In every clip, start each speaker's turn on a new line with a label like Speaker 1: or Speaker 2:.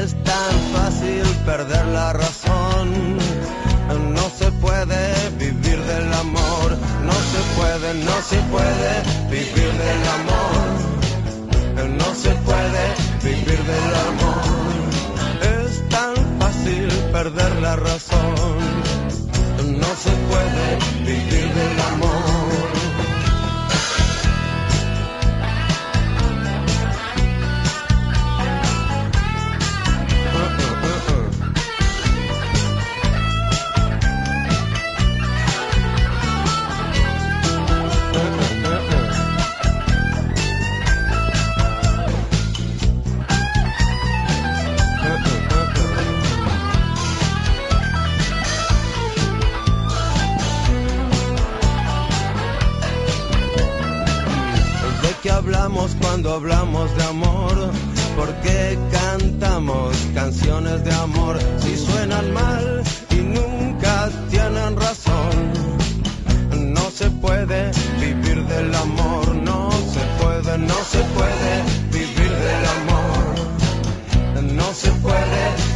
Speaker 1: Es tan fácil perder la razón. No se puede vivir del amor. No se puede, no se puede vivir del amor. No se puede vivir del amor. Es tan fácil perder la razón. No se puede vivir del amor. Hablamos de amor? ¿Por qué cantamos canciones de amor si suenan mal y nunca tienen razón? No se puede vivir del amor, no se puede, no se puede vivir del amor. No se puede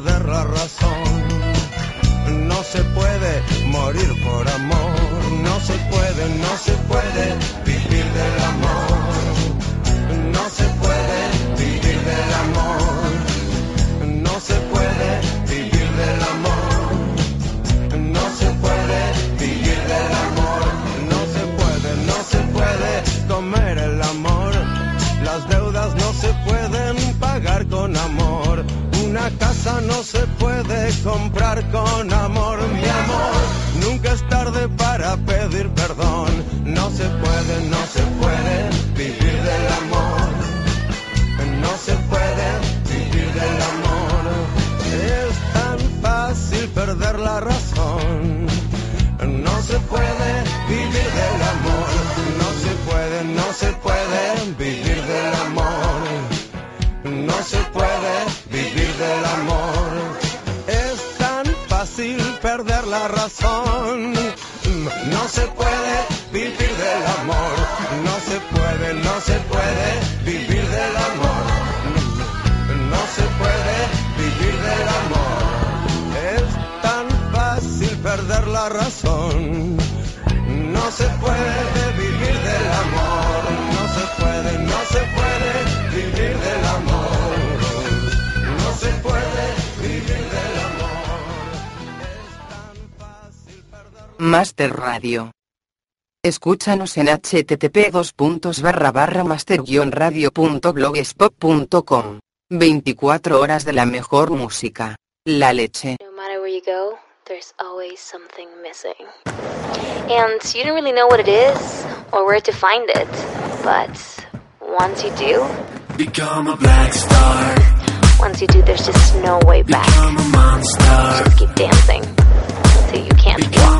Speaker 1: perder la razón. No se puede morir por amor. No se puede, no se puede vivir del amor. Comprar con amor. Mi amor, nunca es tarde para pedir perdón. No se puede, no se puede vivir del amor. No se puede vivir del amor. Es tan fácil perder la razón. No se puede vivir del amor. No se puede, no se puede vivir perder la razón. No se puede vivir del amor. No se puede, no se puede vivir del amor. No se puede vivir del amor. Es tan fácil perder la razón. No se puede
Speaker 2: Master Radio. Escúchanos en http master-radio.blogspot.com. 24 horas de la mejor música. La leche.
Speaker 3: No matter where you go, there's always something missing. And you don't really know what it is or where to find it. But once you do,
Speaker 4: become a black star.
Speaker 3: Once you do, there's just no way back.
Speaker 4: Become a monster.
Speaker 3: Just keep dancing till you can't.
Speaker 4: Become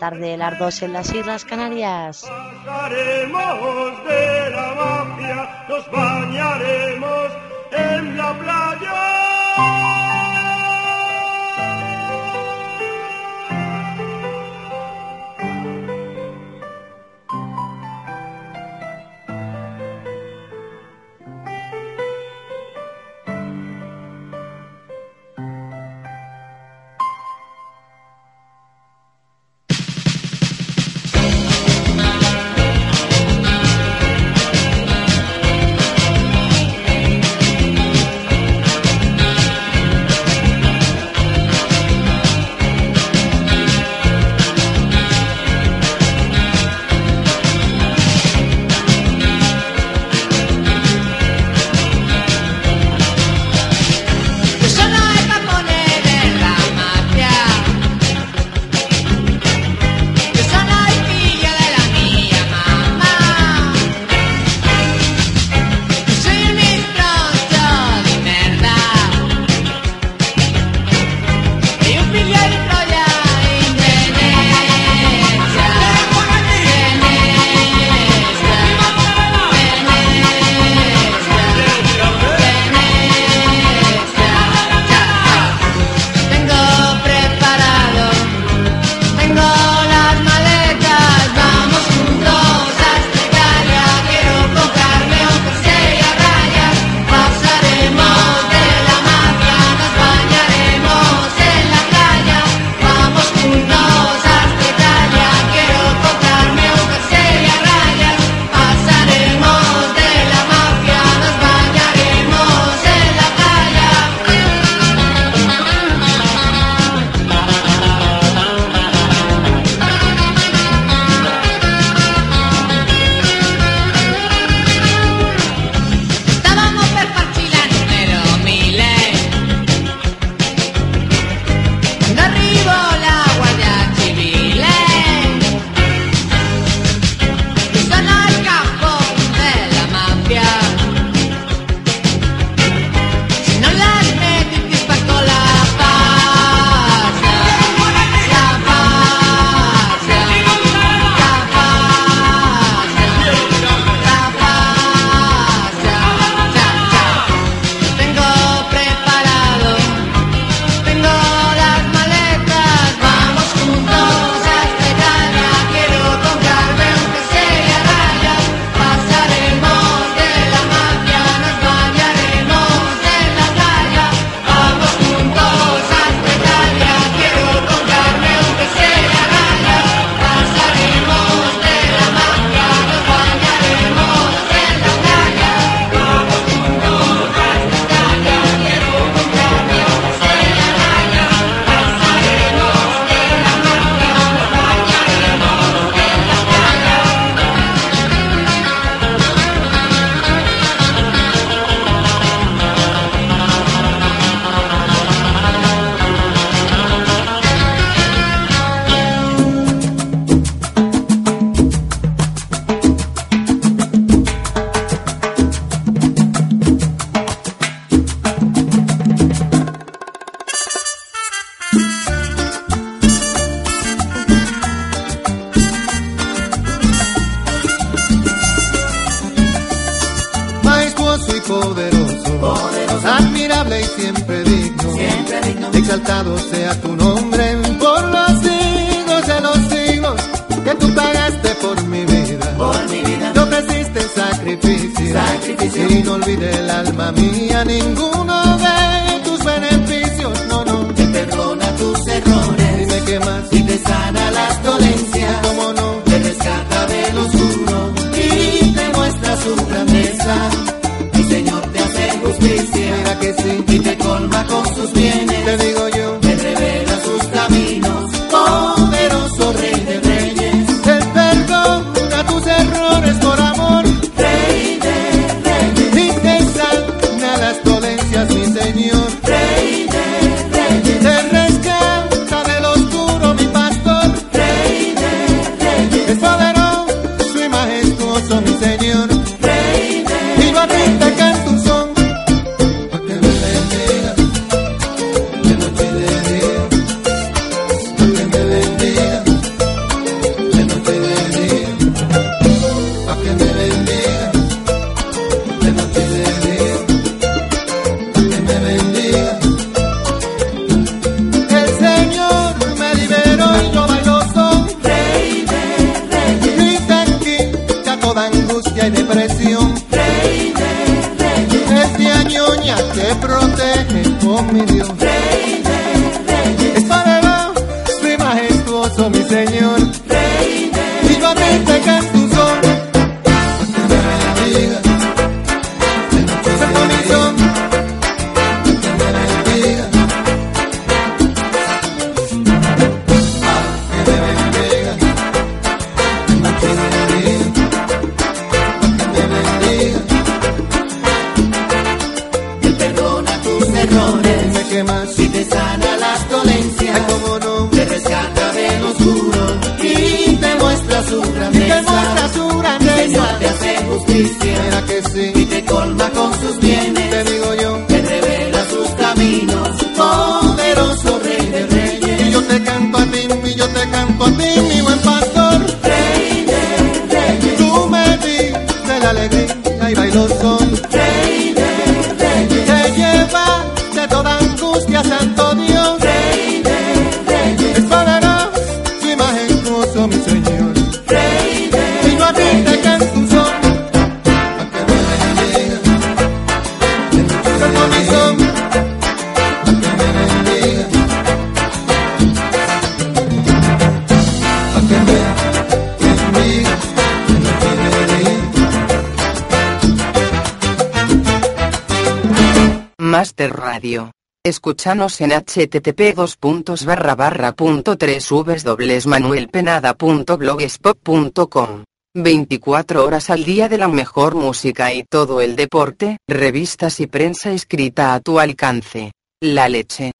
Speaker 5: tarde, las dos en las Islas Canarias.
Speaker 6: Bajaremos de la mafia, nos bañaremos.
Speaker 2: Escúchanos en http www.manuelpenada.blogspot.com. 24 horas al día de la mejor música y todo el deporte, revistas y prensa escrita a tu alcance. La leche.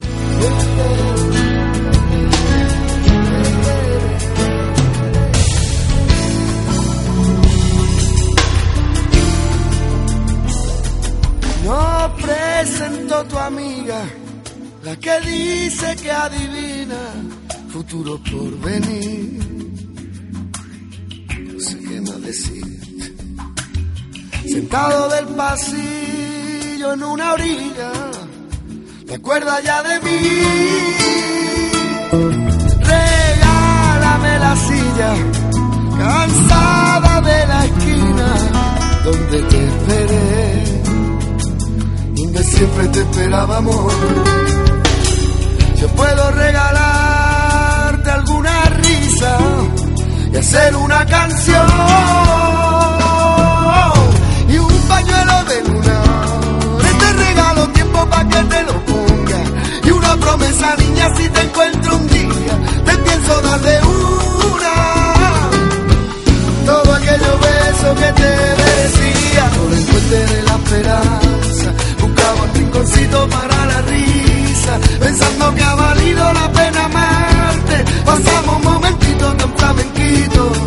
Speaker 7: la que dice que adivina futuro por venir. No sé qué más decir. Sentado del pasillo en una orilla, te acuerdas ya de mí. Regálame la silla, cansada de la esquina donde te esperé, donde siempre te esperaba amor yo puedo regalarte alguna risa y hacer una canción y un pañuelo de luna. Te regalo tiempo para que te lo ponga y una promesa, niña, si te encuentro un día, te pienso dar de una. Todo aquello beso que te merecía, por el de la esperanza, buscaba un rinconcito para pensando que ha valido la pena amarte. Pasamos momentitos tan flamenquitos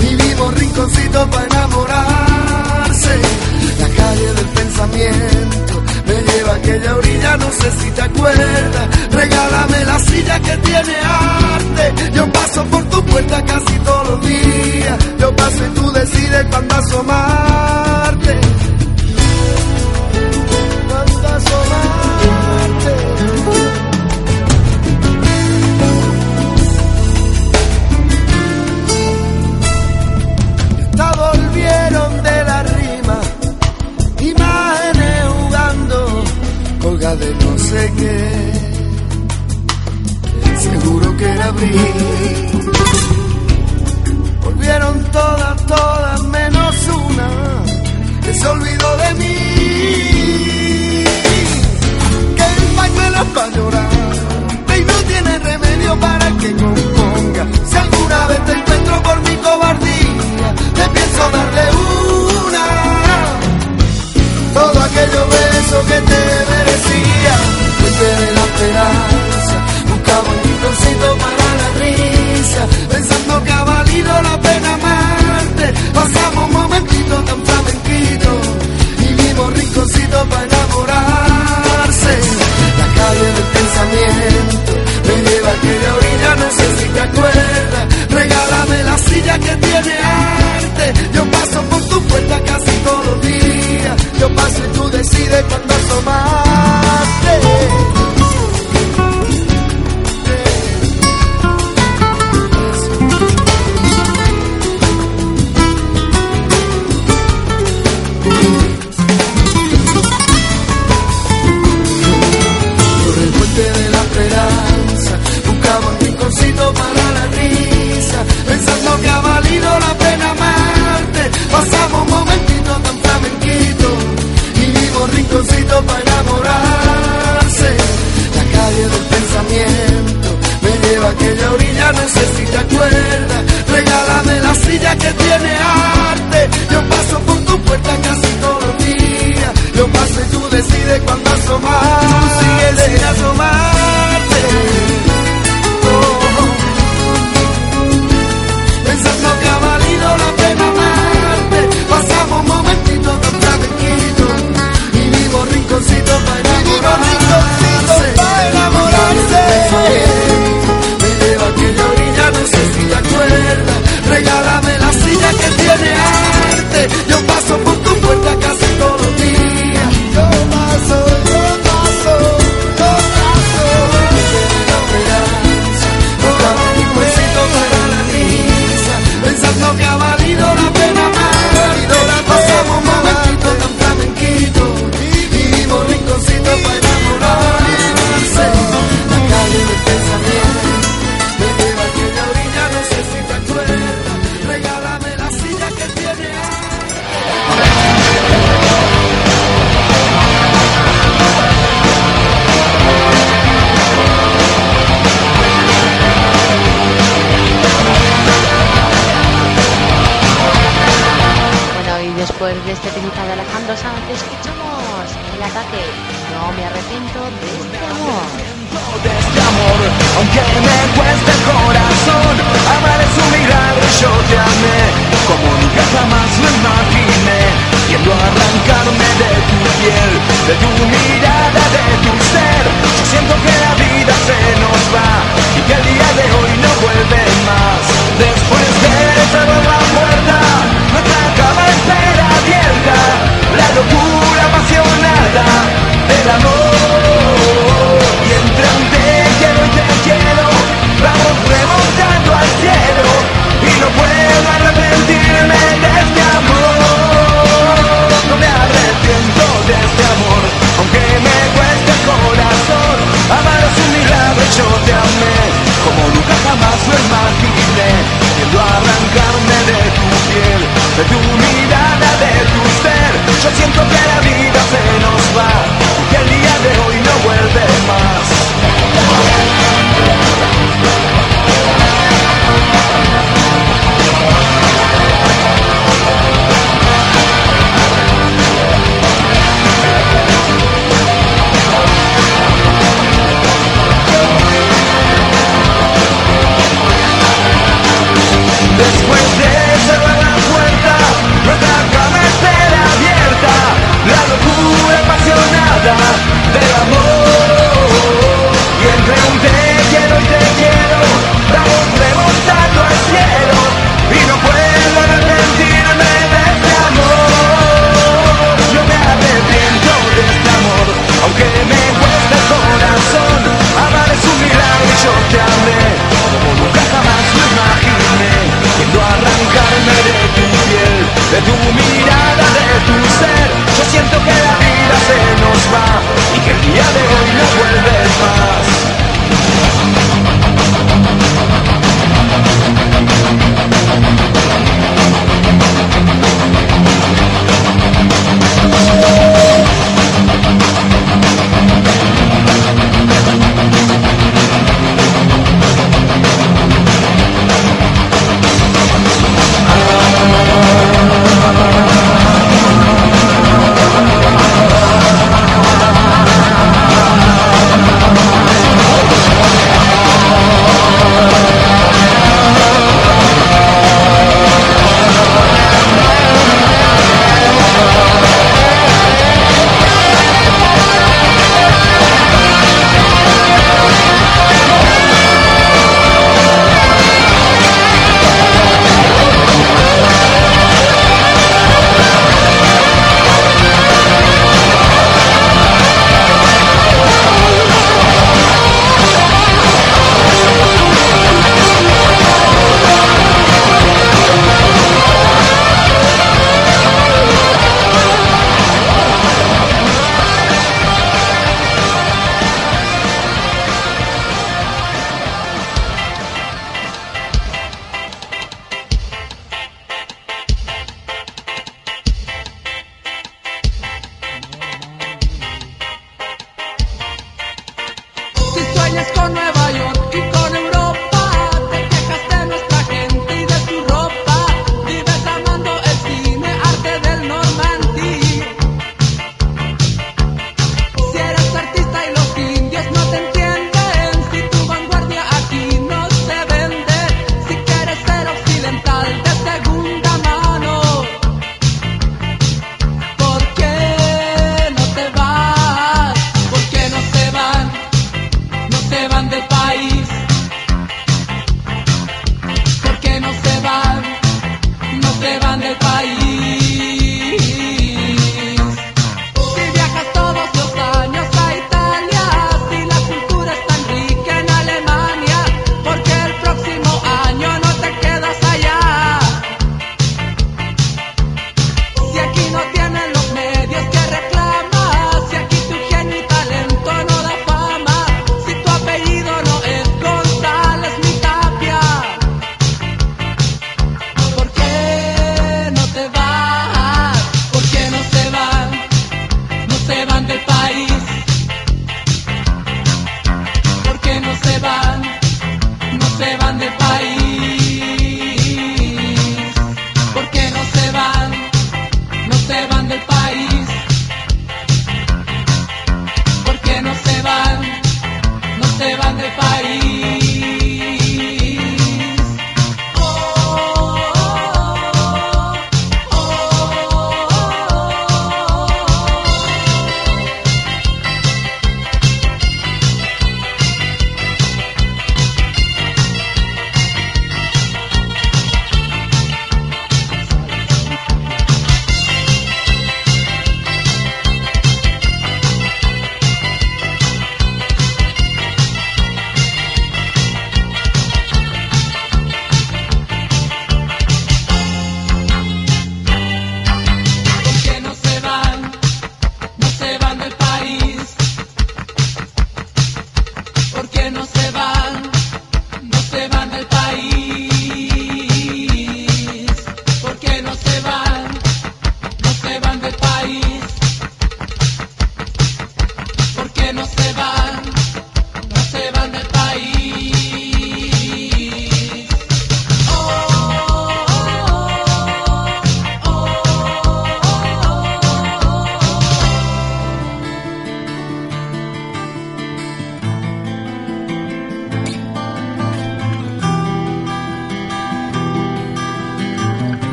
Speaker 7: y vimos rinconcitos para enamorarse. La calle del pensamiento me lleva a aquella orilla, no sé si te acuerdas. Regálame la silla que tiene arte. Yo paso por tu puerta casi todos los días. Yo paso y tú decides cuándo asomarte.
Speaker 1: de no sé qué. Seguro que era abril. Volvieron todas, todas menos una que se olvidó de mí.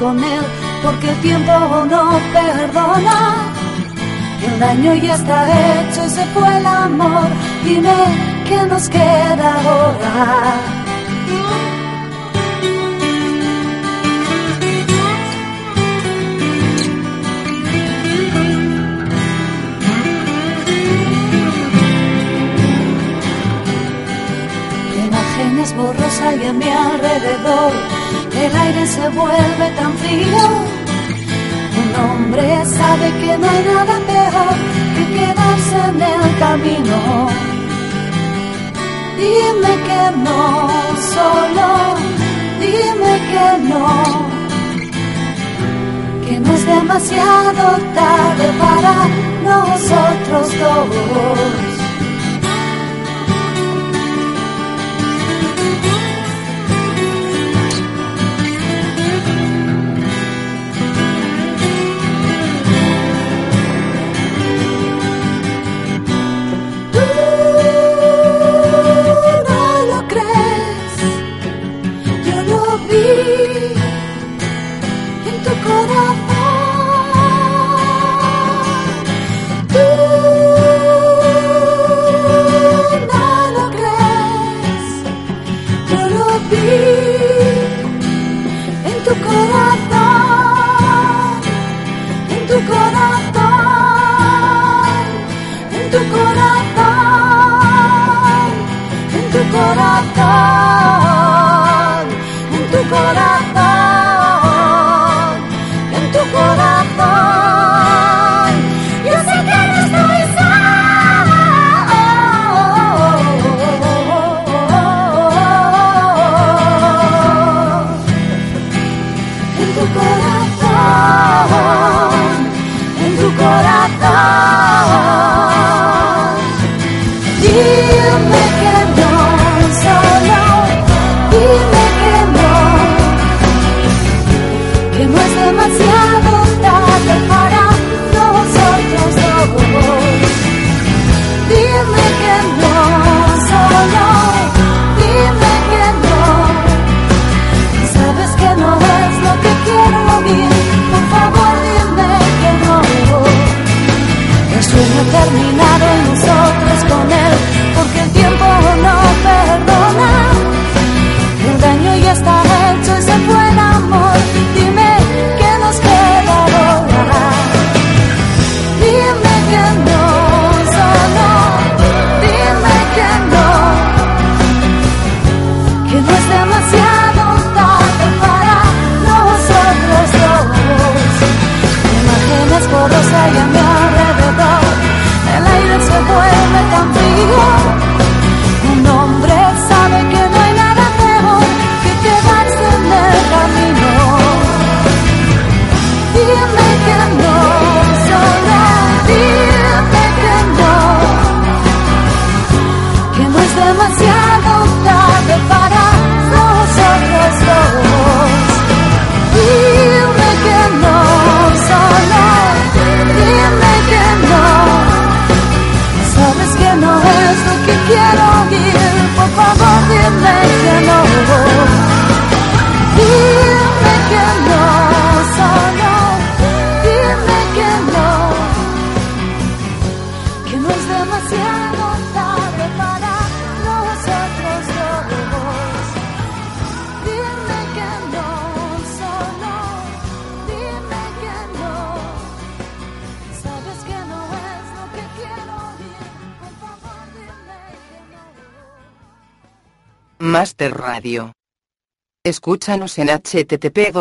Speaker 8: con
Speaker 9: él, porque el tiempo no perdona. El daño ya está hecho se fue el amor. Dime qué nos queda ahora. Imágenes borrosas y a mi alrededor el aire se vuelve tan frío. Un hombre sabe que no hay nada peor que quedarse en el camino. Dime que no, solo dime que no. Que no es demasiado tarde para nosotros dos.
Speaker 2: Master Radio. Escúchanos en http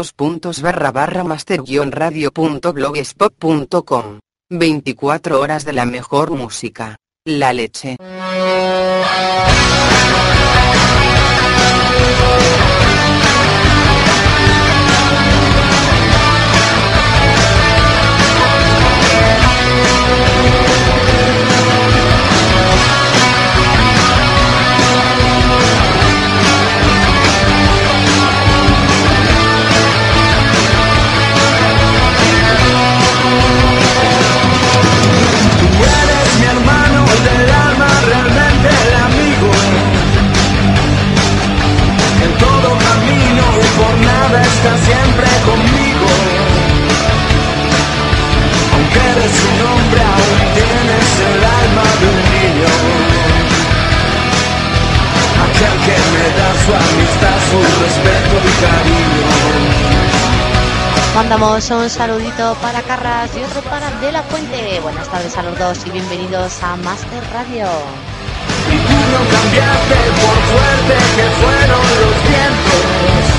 Speaker 2: master-radio.blogspot.com. 24 horas de la mejor música. La leche.
Speaker 1: debe siempre conmigo. Aunque de su nombre aún tienes el alma de un niño. Aquel que me da su amistad, su respeto y cariño.
Speaker 10: Mandamos un saludito para Carras y otro para De La Fuente. Buenas tardes a los dos y bienvenidos a Master Radio.
Speaker 1: Y tú no cambiaste por fuerte que fueron los vientos.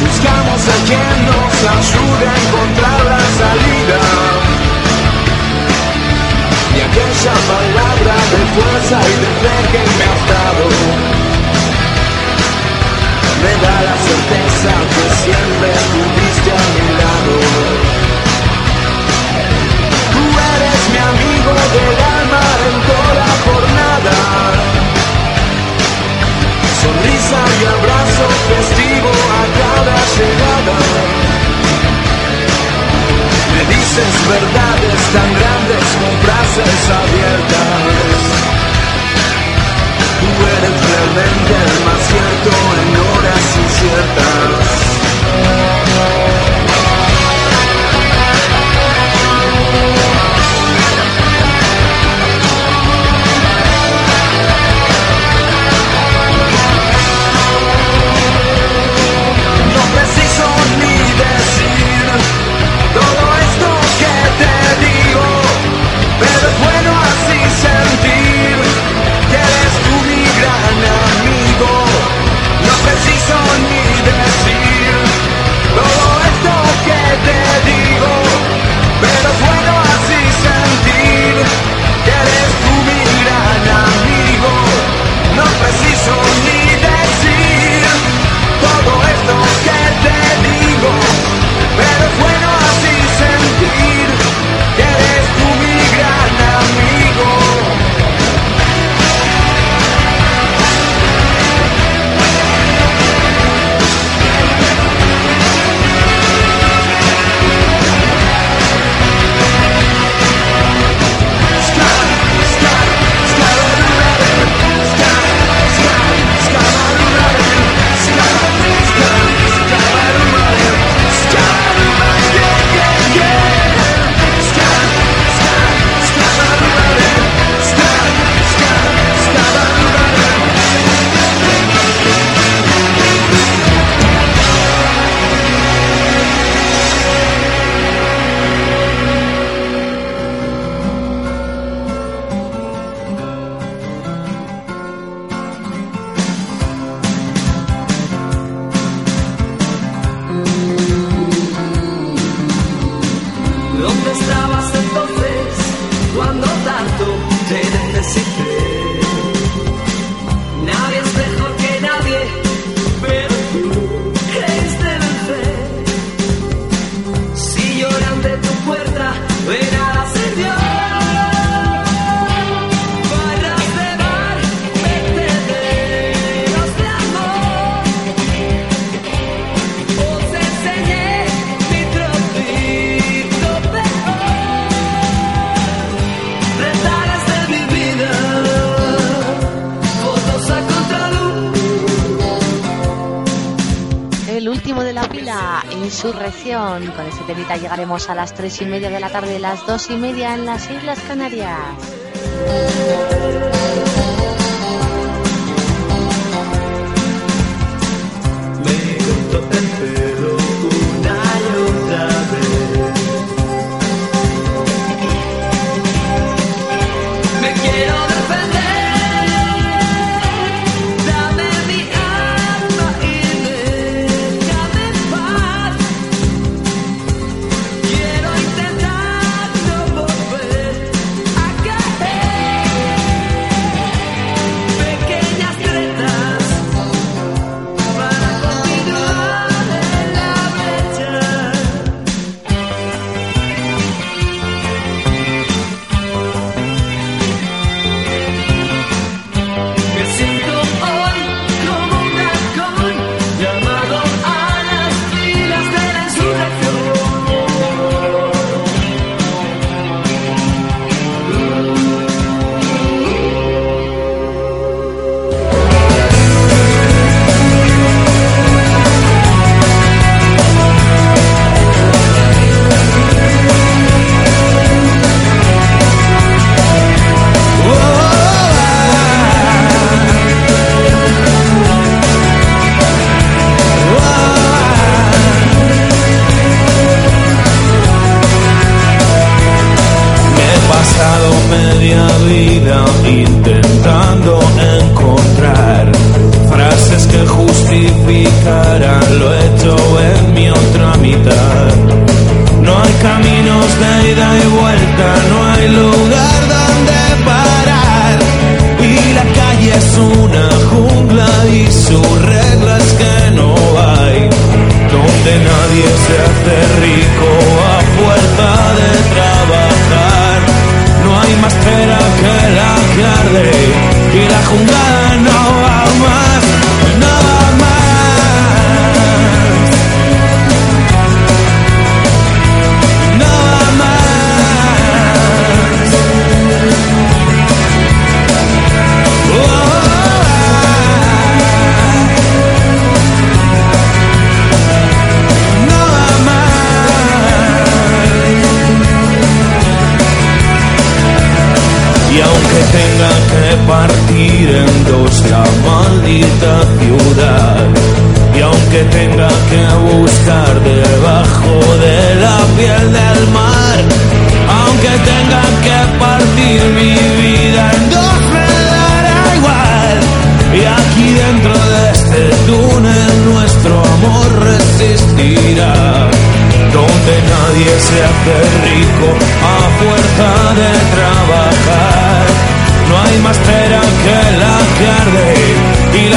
Speaker 1: Buscamos a quien nos ayude a encontrar la salida. Y aquella palabra de fuerza y de fe que me has dado Me da la certeza que siempre estuviste a mi lado. Tú eres mi amigo del alma en toda Y abrazo festivo a cada llegada. Me dices verdades tan grandes con frases abiertas. Tú eres realmente el más cierto en horas inciertas.
Speaker 10: Con este temita llegaremos a las tres y media de la tarde, las dos y media en las Islas Canarias.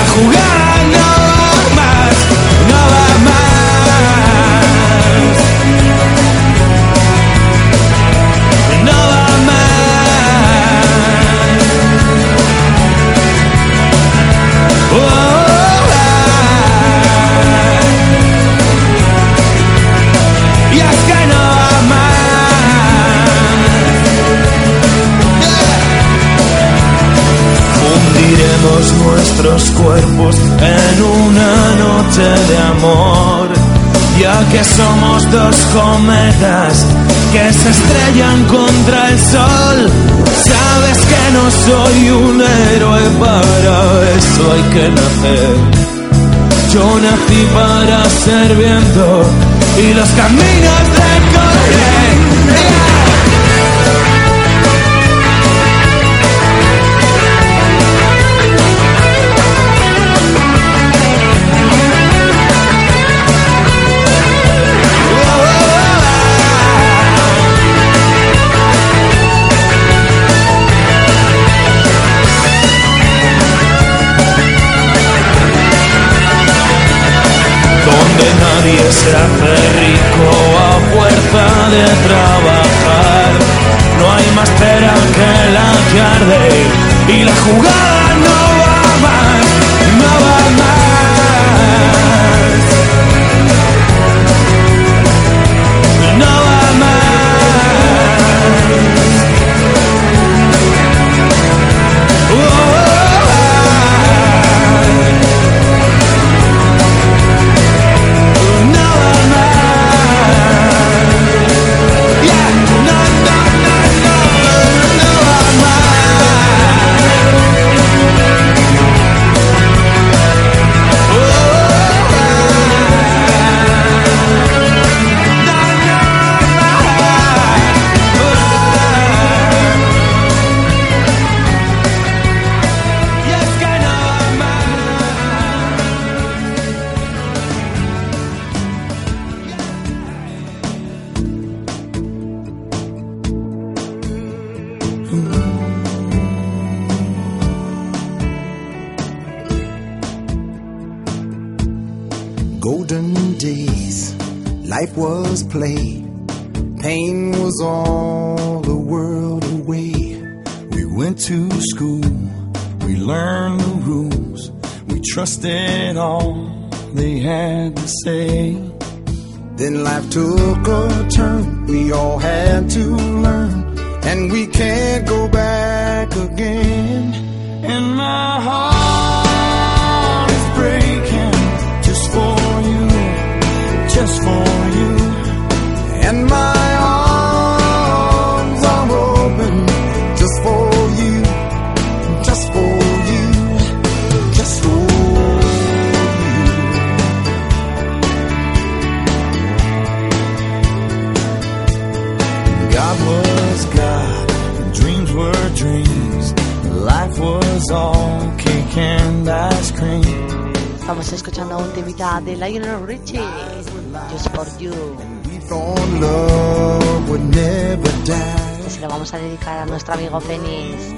Speaker 1: jugar. cometas que se estrellan contra el sol. Sabes que no soy un héroe, para eso hay que nacer. Yo nací para ser viento y los caminos de
Speaker 10: recorrer. I'm fell. vamos a dedicar a nuestro amigo
Speaker 7: Penis.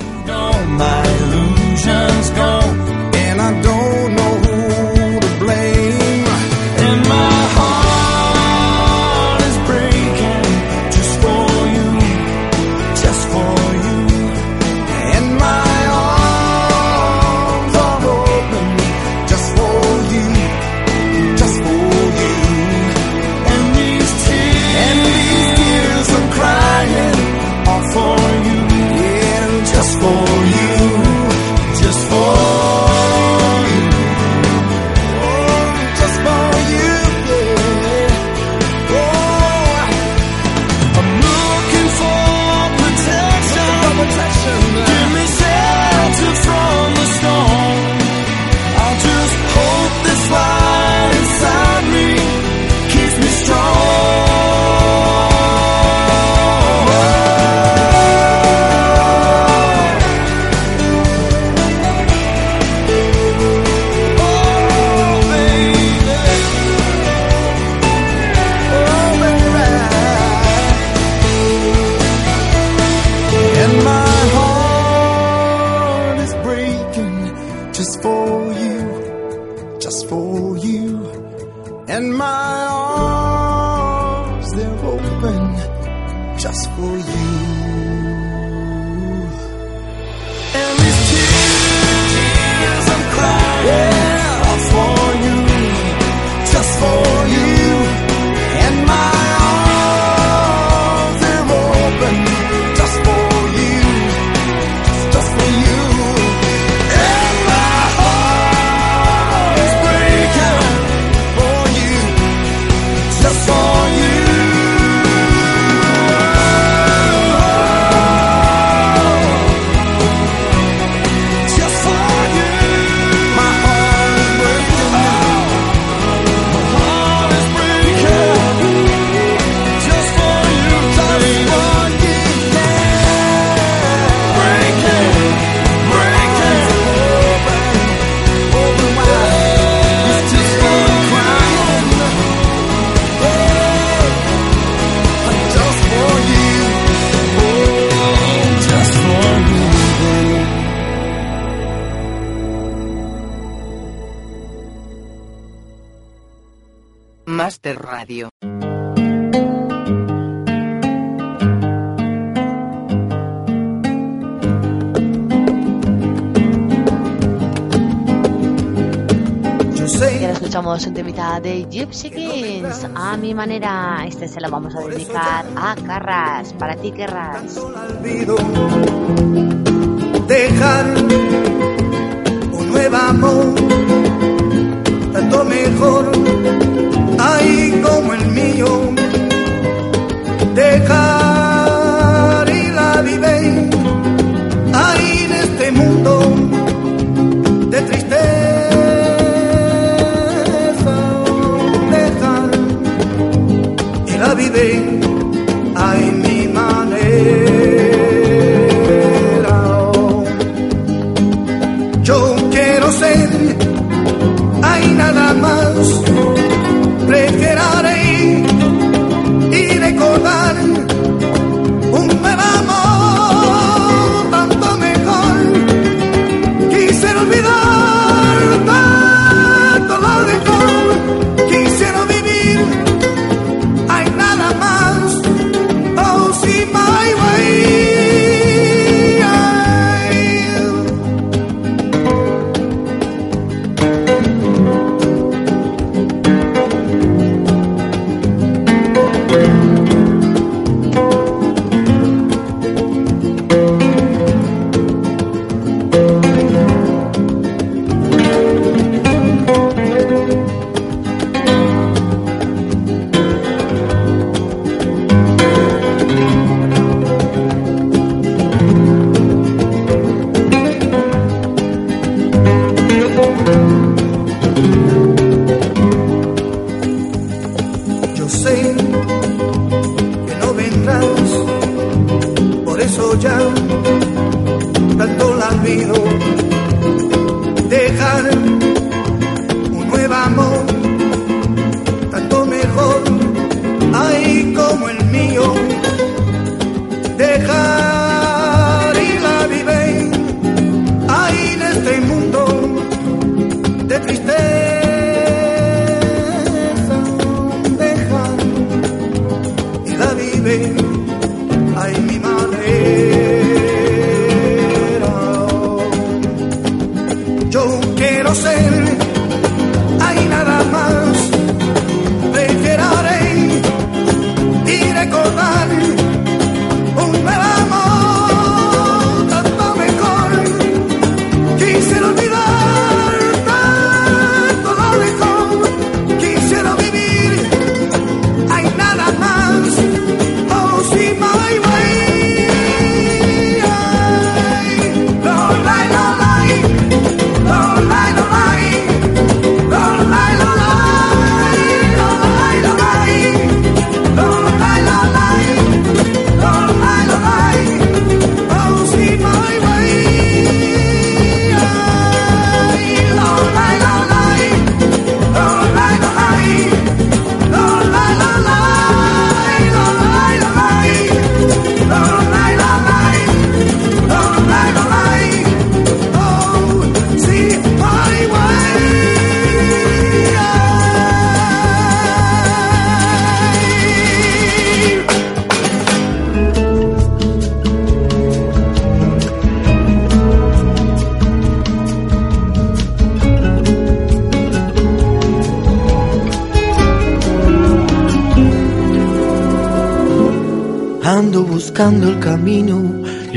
Speaker 7: manera. Este se lo vamos a dedicar a Carras. Para ti, Carras.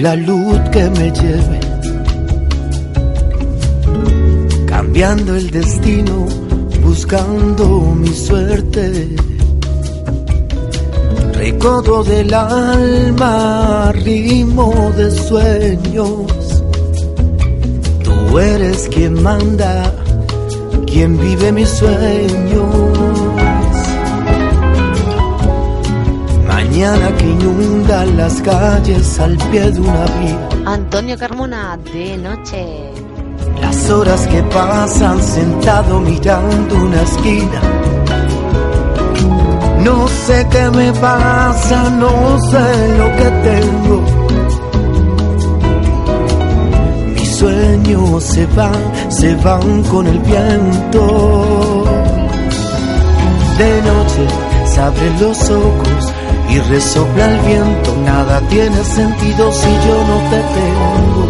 Speaker 11: La
Speaker 12: luz que me lleve. Cambiando el destino, buscando mi suerte. Recodo del alma, ritmo de sueños. Tú eres quien manda, quien vive mis sueños. Las calles al pie de una vía.
Speaker 10: Antonio Carmona, de noche.
Speaker 12: Las horas que pasan sentado mirando una esquina. No sé qué me pasa, no sé lo que tengo. Mis sueños se van, se van con el viento. De noche se abren los ojos y resopla el viento. Nada tiene sentido si yo no te tengo.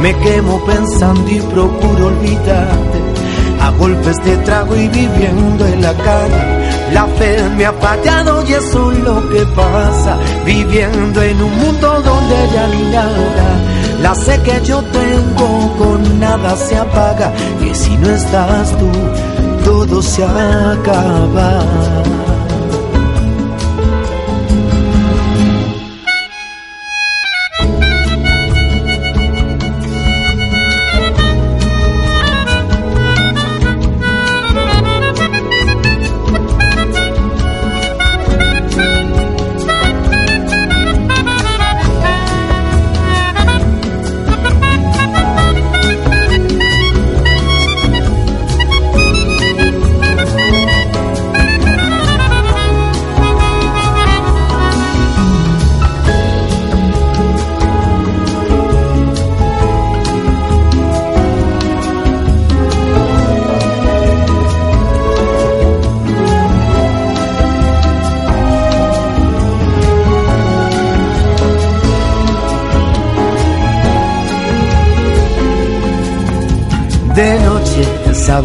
Speaker 12: Me quemo pensando y procuro olvidarte. A golpes de trago y viviendo en la calle. La fe me ha fallado y eso es lo que pasa. Viviendo en un mundo donde ya ni nada. La sé que yo tengo con nada se apaga. Y si no estás tú, todo se acaba.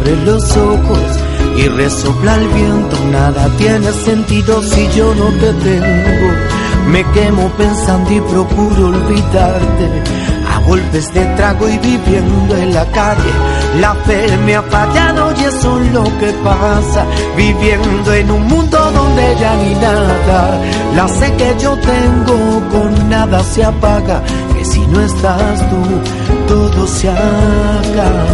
Speaker 12: Abren los ojos y resopla el viento. Nada tiene sentido si yo no te tengo. Me quemo pensando y procuro olvidarte. A golpes de trago y viviendo en la calle. La fe me ha fallado y eso es lo que pasa. Viviendo en un mundo donde ya ni nada. La sé que yo tengo con nada se apaga. Que si no estás tú, todo se acaba.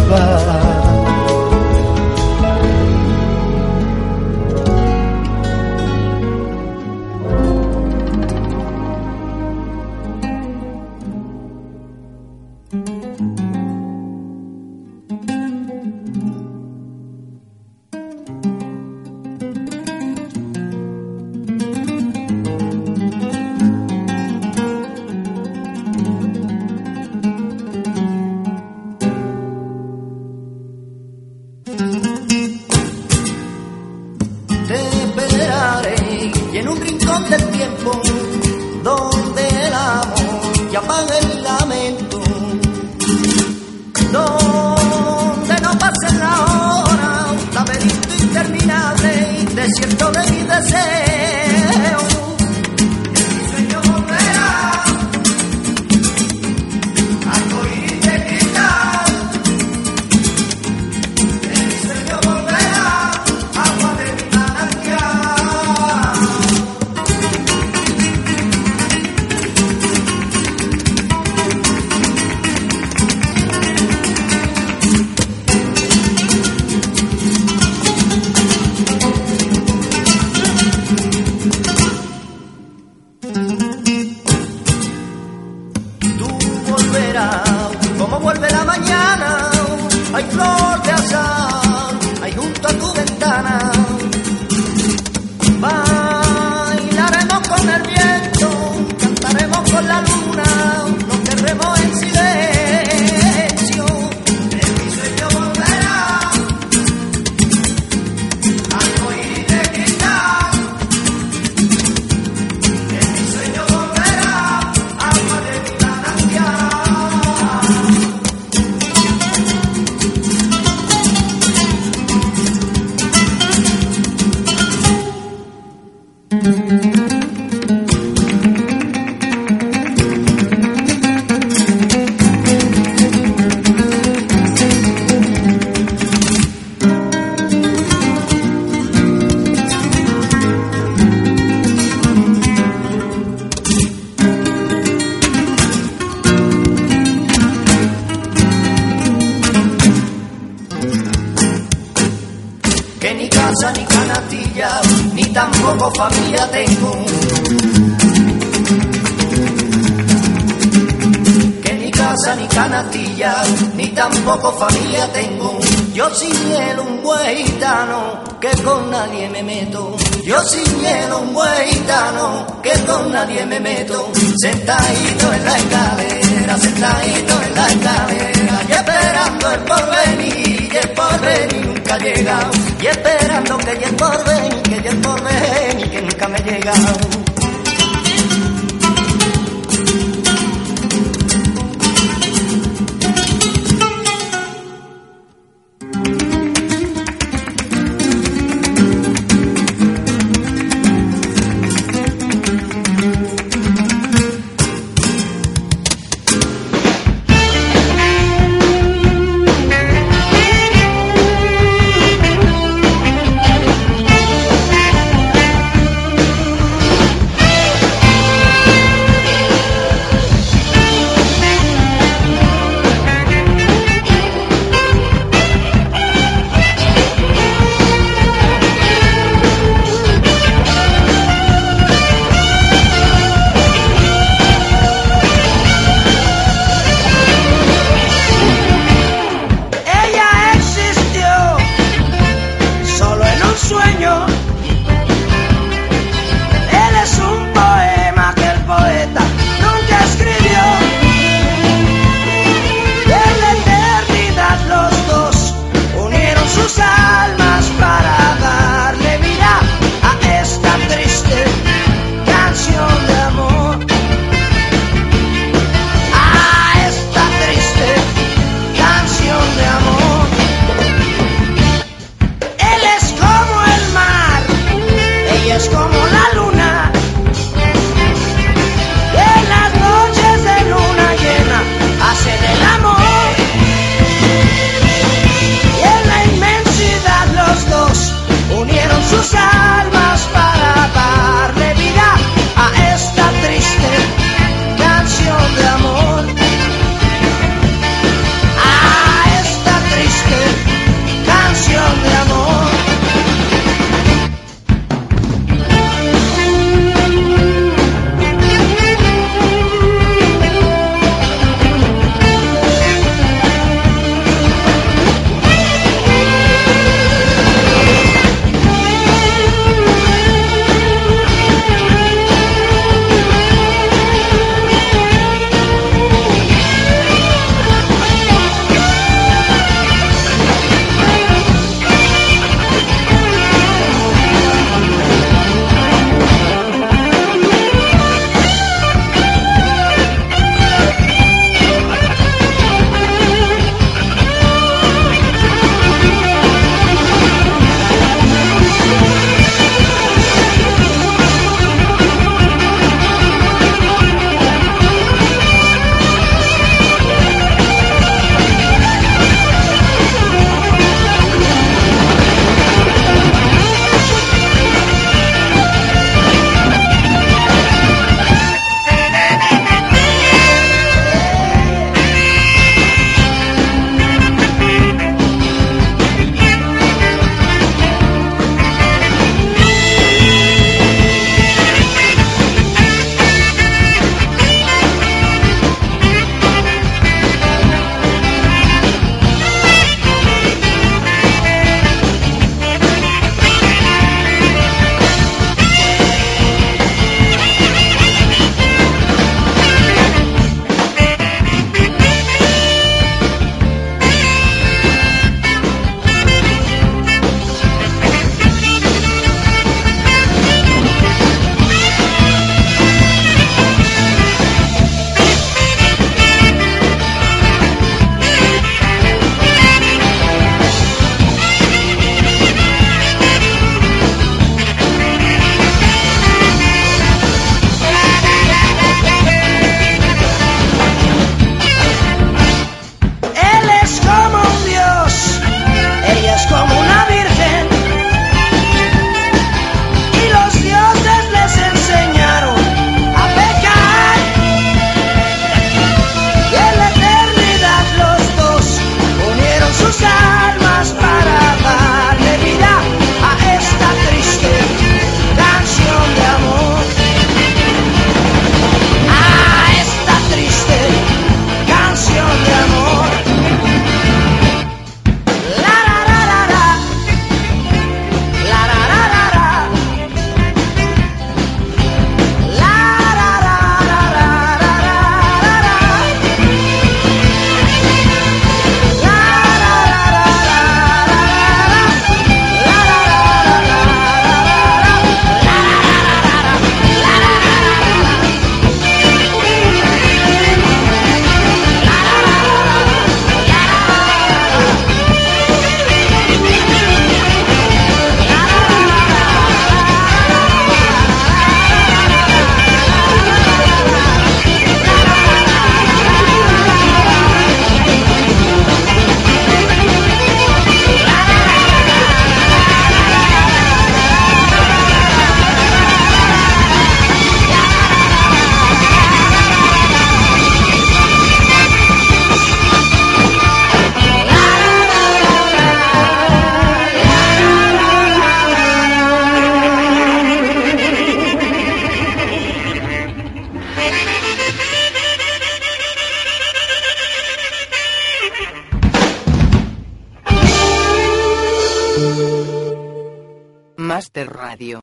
Speaker 2: Master Radio.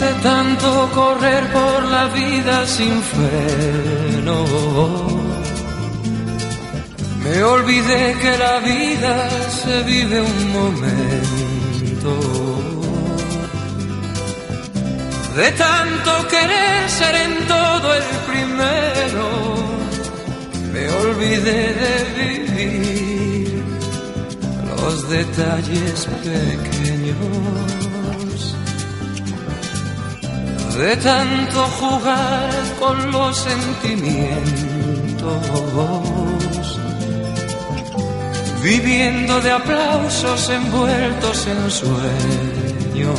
Speaker 13: De tanto correr por la vida sin freno. Me olvidé que la vida se vive un momento. De tanto querer ser en todo el primero, me olvidé de vivir los detalles pequeños. De tanto jugar con los sentimientos, viviendo de aplausos envueltos en sueños.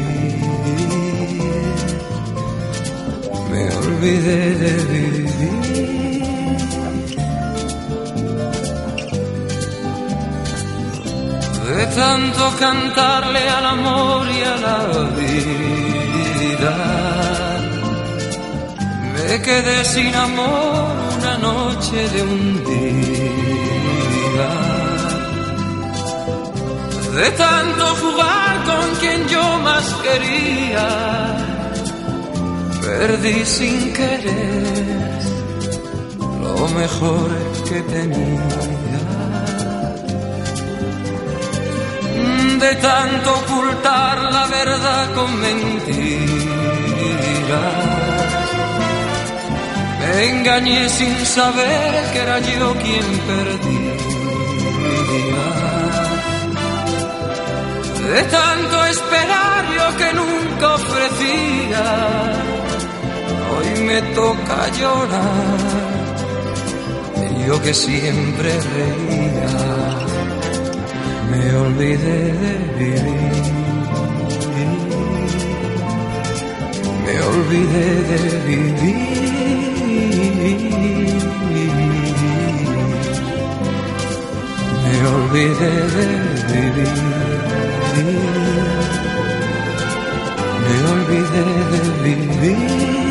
Speaker 13: Olvidé de vivir. De tanto cantarle al amor y a la vida, me quedé sin amor una noche de un día. De tanto jugar con quien yo más quería, perdí sin querer lo mejor que tenía. De tanto ocultar la verdad con mentiras, me engañé sin saber que era yo quien perdía. De tanto esperar yo que nunca ofrecía, hoy me toca llorar. Yo que siempre reía, me olvidé de vivir. Me olvidé de vivir. Me olvidé de vivir. Me olvidé de vivir.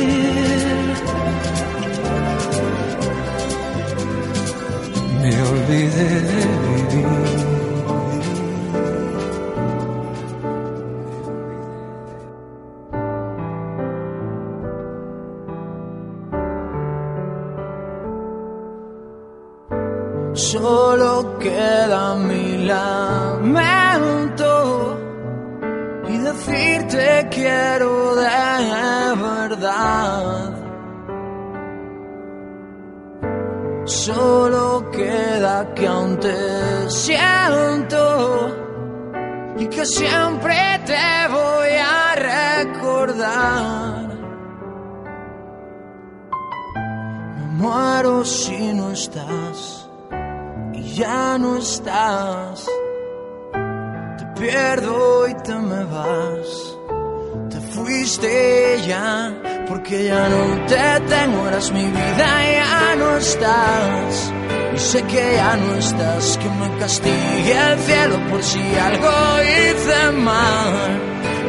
Speaker 9: Porque ya no te tengo, eras mi vida, ya no estás. Y sé que ya no estás, que me castigue el cielo por si algo hice mal.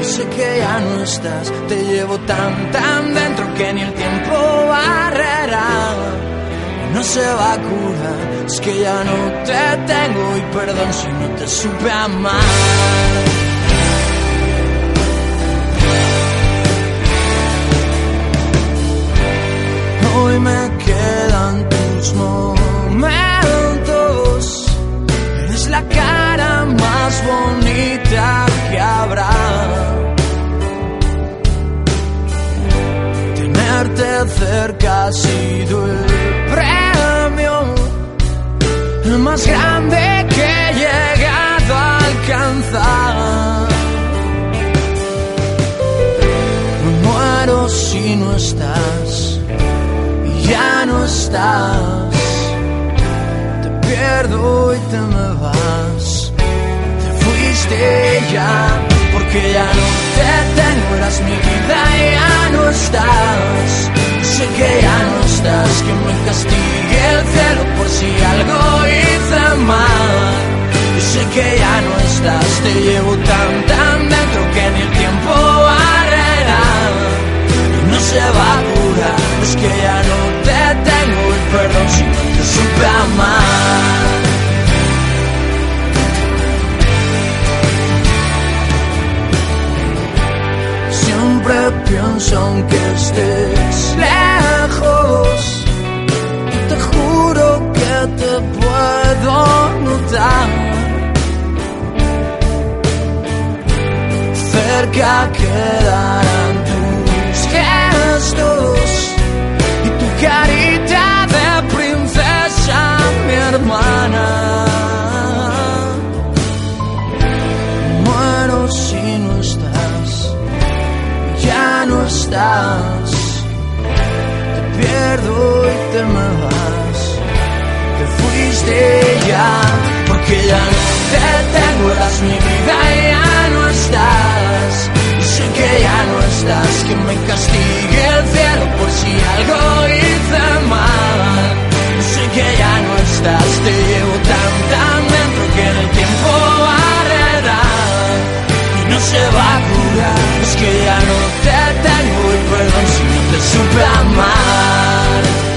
Speaker 9: Y sé que ya no estás, te llevo tan, tan dentro que ni el tiempo barrerá. No se va a curar, es que ya no te tengo y perdón si no te supe amar. Quedan tus momentos. Eres la cara más bonita que habrá. Tenerte cerca ha sido el premio, el más grande que he llegado a alcanzar. Me muero si no estás Te pierdo y te me vas. Te fuiste ya, porque ya no te tengo, eras mi vida y ya no estás. Sé que ya no estás, que me castigue el cielo por si algo hice mal. Y sé que ya no estás, te llevo tan, tan dentro que ni el tiempo barrerá no se va a curar. Es que ya no te tengo y perdón si no te supe amar. Siempre pienso aunque estés lejos. Te juro que te puedo notar. Cerca quedarán tus gestos y tu carita Te pierdo y te me vas. Te fuiste ya, porque ya no te tengo, eras mi vida y ya no estás. Y sé que ya no estás, que me castigue el cielo por si algo hice mal. Y sé que ya no estás, te llevo tan, tan dentro que en el tiempo barrerá. Y no se va a es que ya no te tengo y perdón si no te supe amar.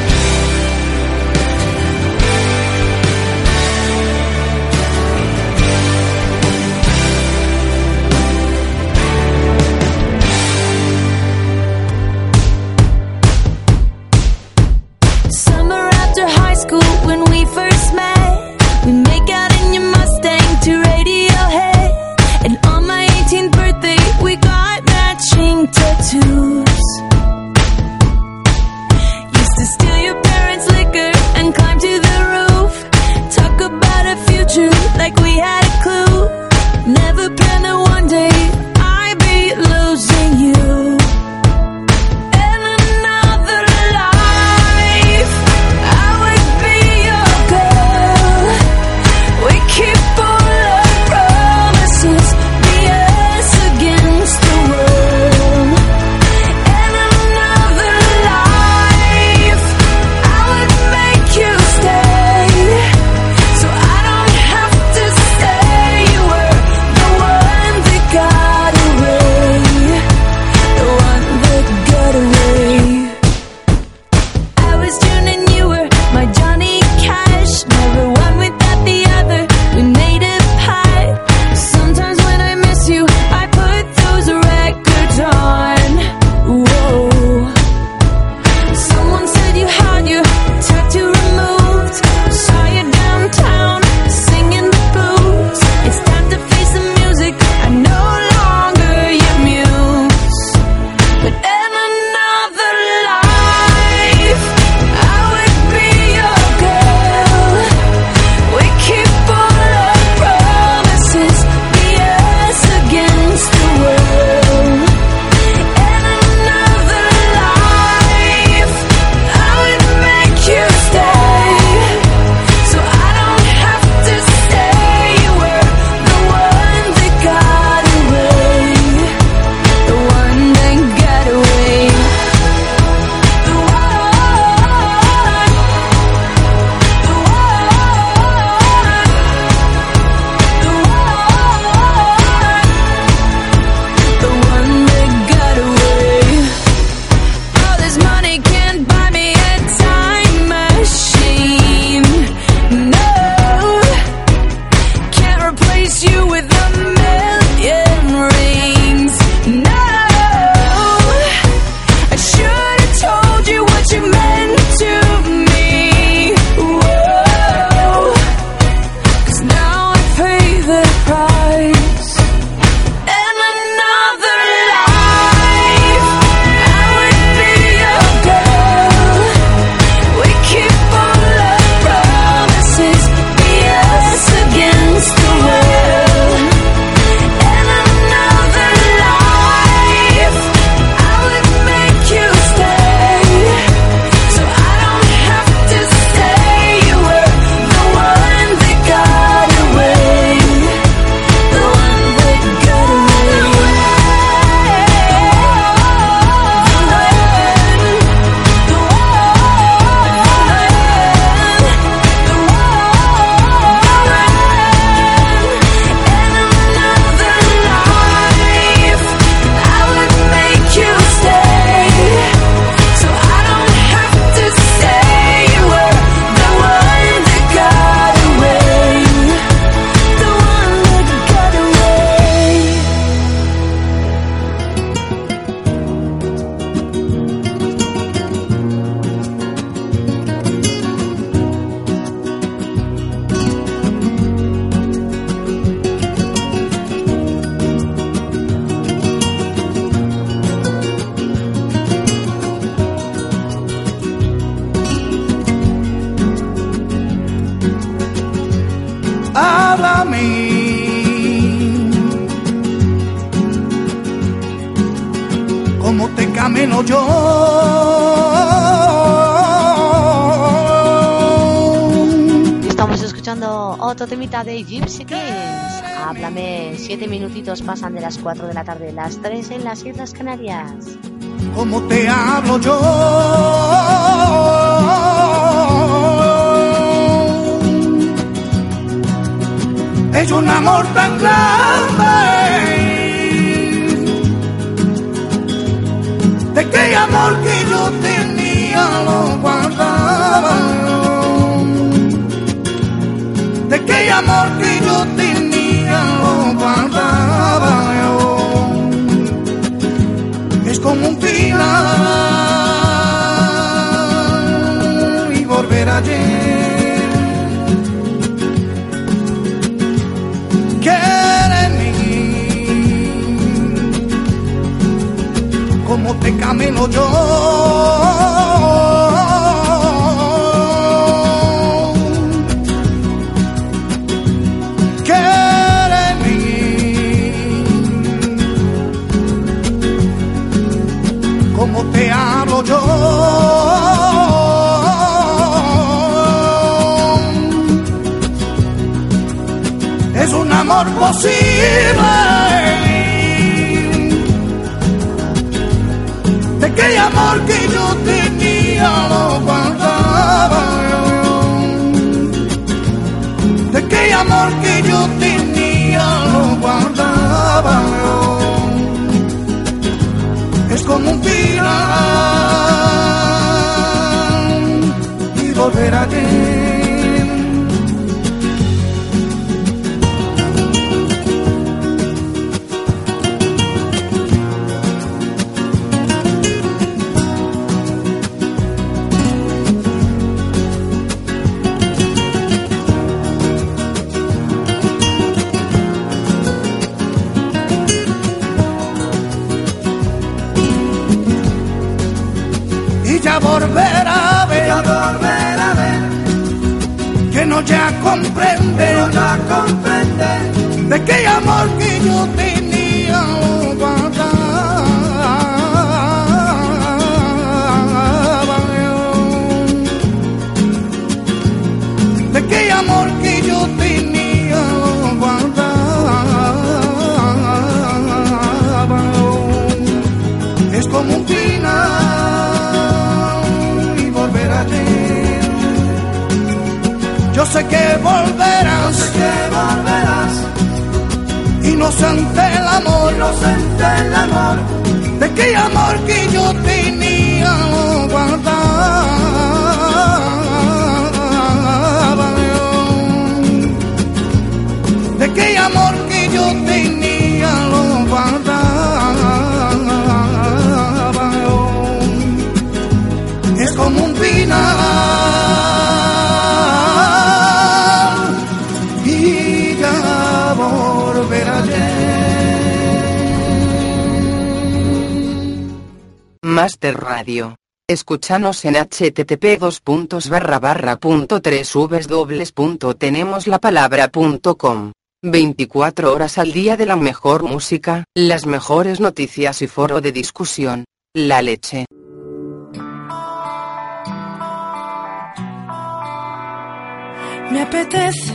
Speaker 5: De Gypsy Kings. Háblame, siete minutitos pasan de las 4 de la tarde, las 3 en las Islas Canarias.
Speaker 7: como te hablo yo. Es un amor tan grande de que amor que camino yo. Como te hablo yo. Es un amor posible aquel amor que yo tenía lo guardaba. De aquel amor que yo tenía lo guardaba es como un final y volver a ti. Ya comprende, no ya comprende. De qué amor que yo tenía sé que volverás, sé que volverás. Inocente el amor, inocente el amor. De qué amor que yo tenía
Speaker 12: lo guardaba yo. De aquel amor que yo tenía lo guardaba yo. Es como un final
Speaker 2: Master Radio. Escúchanos en http dos puntos barra barra punto tres dobles punto tenemos la palabra punto com. 24 horas al día de la mejor música, las mejores noticias y foro de discusión. La leche.
Speaker 9: Me apetece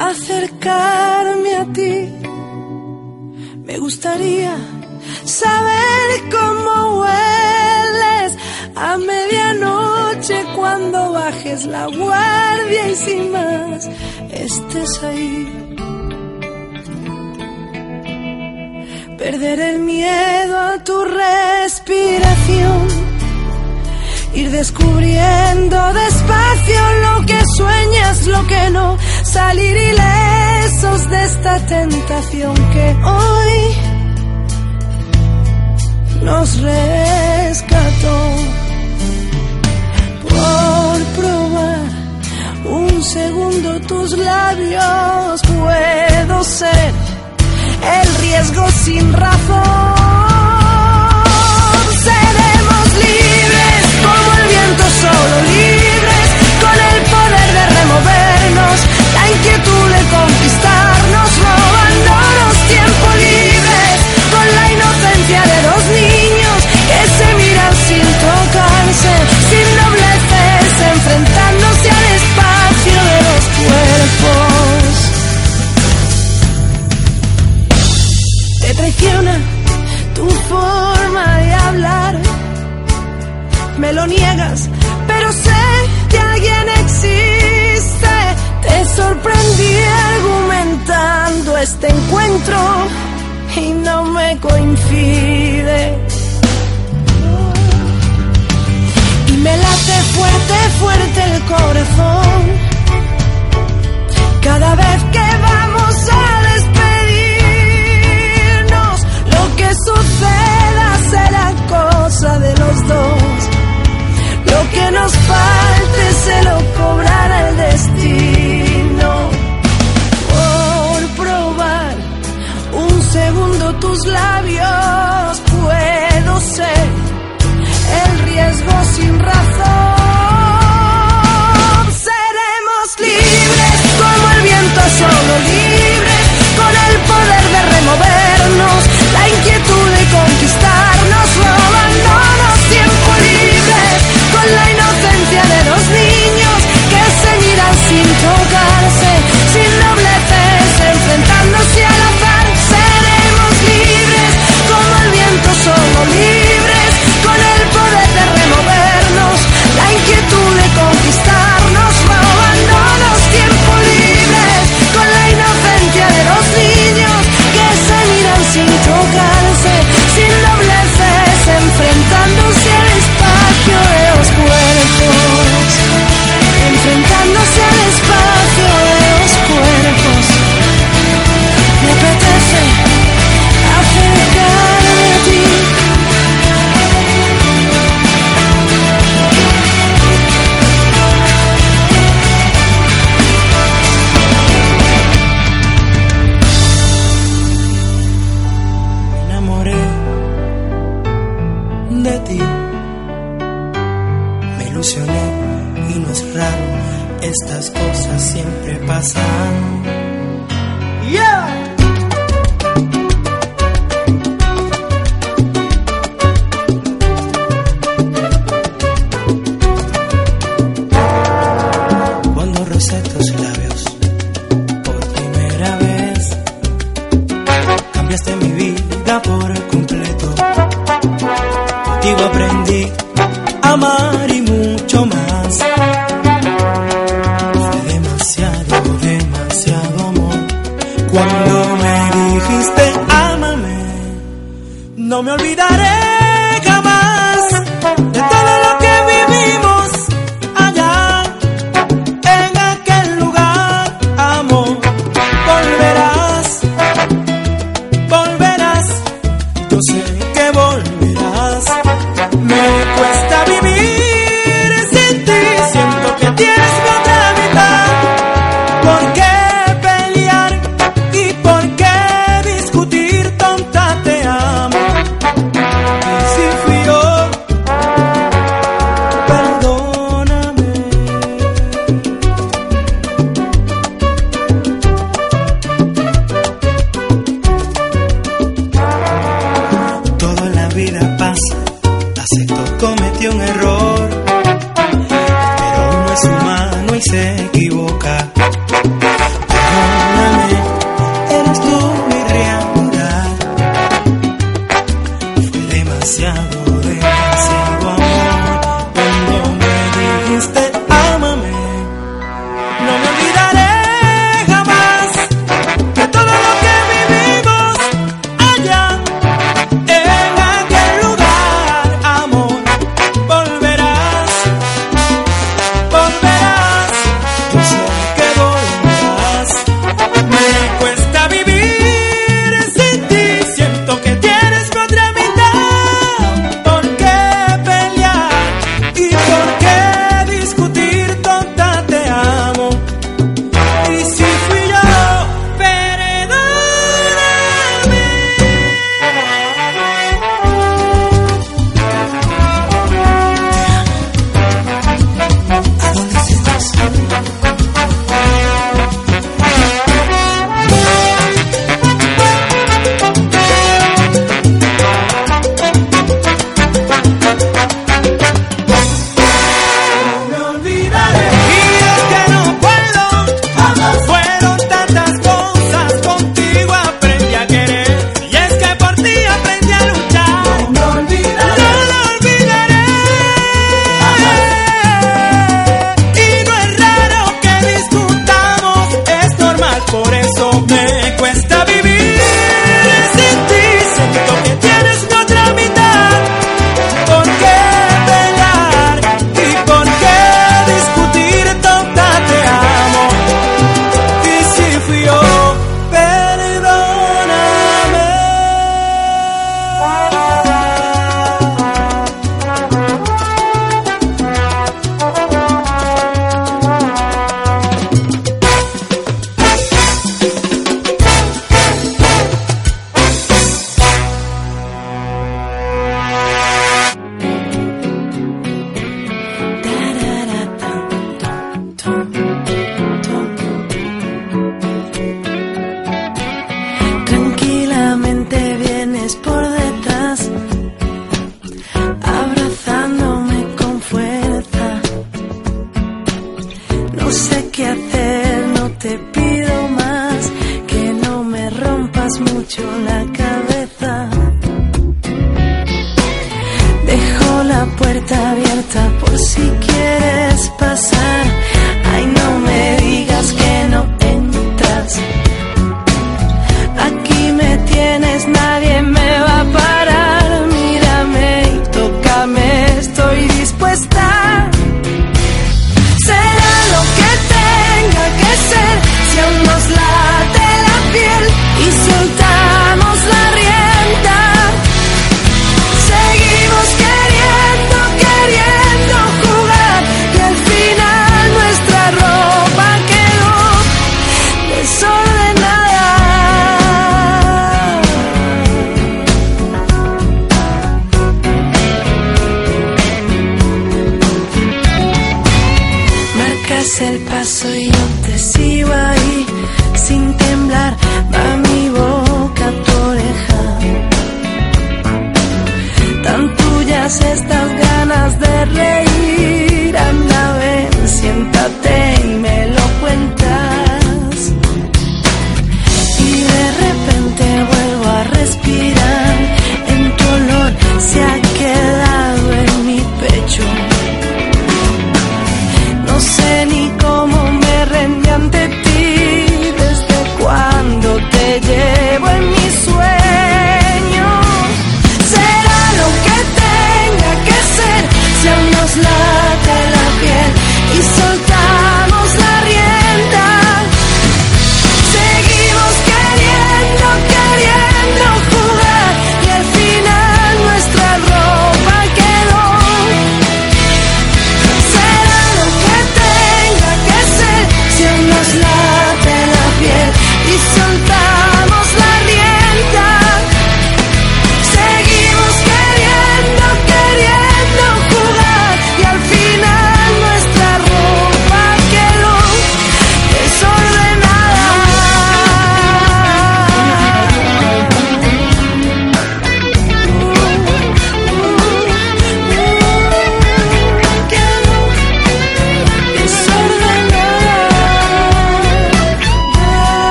Speaker 9: acercarme a ti. Me gustaría saber cómo hueles a medianoche cuando bajes la guardia y sin más estés ahí. Perder el miedo a tu respiración ir descubriendo despacio lo que sueñas, lo que no, salir ilesos de esta tentación que hoy nos rescató por probar un segundo tus labios, puedo ser el riesgo sin razón. Seremos libres como el viento solo lo niegas, pero sé que alguien existe. Te sorprendí argumentando este encuentro y no me coincide.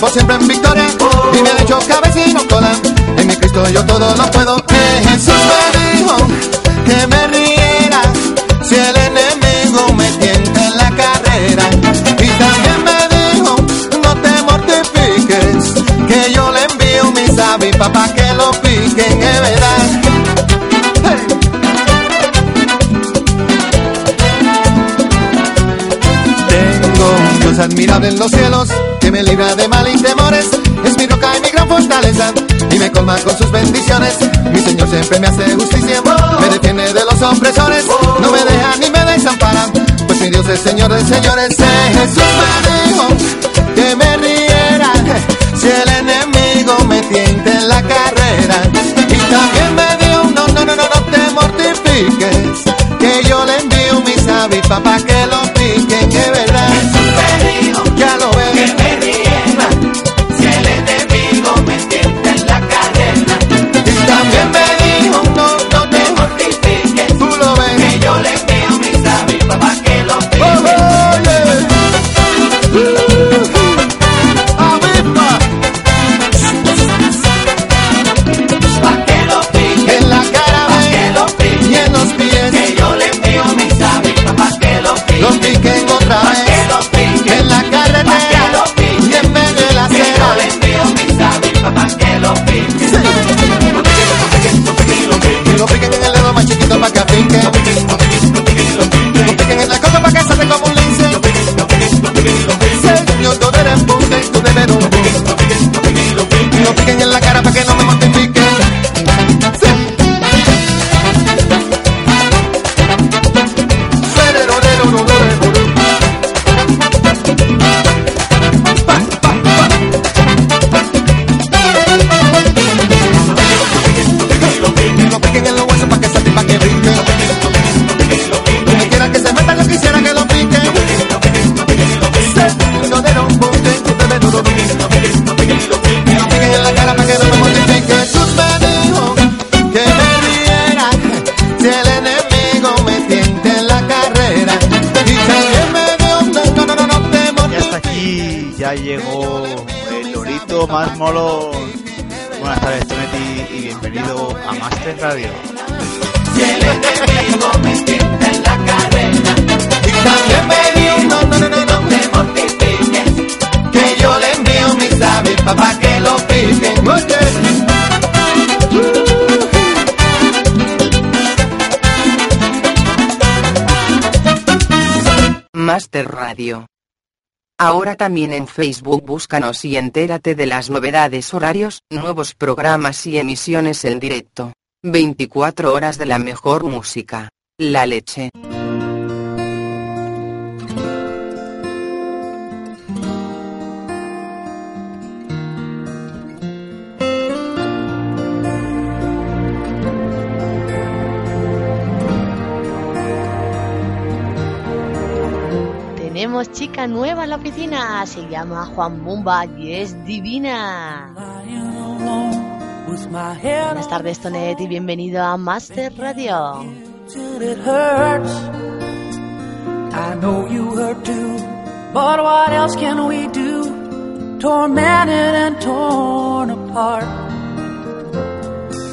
Speaker 14: Por
Speaker 15: siempre en victoria y me ha hecho cabeza y no cola. En mi Cristo yo todo lo puedo. Que Jesús me dijo que me riera si el enemigo me tienta en la carrera. Y también me dijo no te mortifiques que yo le envío mis avis papá que lo piquen, es verdad. Admirable en los cielos que me libra de mal con sus bendiciones. Mi Señor siempre me hace justicia, me defiende de los opresores, no me deja ni me desampara. Pues mi Dios es Señor de señores. Eh, Jesús me dijo que me riera si el enemigo me tienta en la carrera. Y también me dijo, no, no, no, no, no te mortifiques, que yo le envío mis avis papá que
Speaker 2: Ahora también en Facebook búscanos y entérate de las novedades horarios, nuevos programas y emisiones en directo. 24 horas de la mejor música. La leche.
Speaker 5: Tenemos chica nueva en la oficina, se llama Juan Bumba y es divina. Buenas tardes, Tonet, y bienvenido a Master Radio.
Speaker 9: I know you hurt too, but what else can we do? Tormented and torn apart.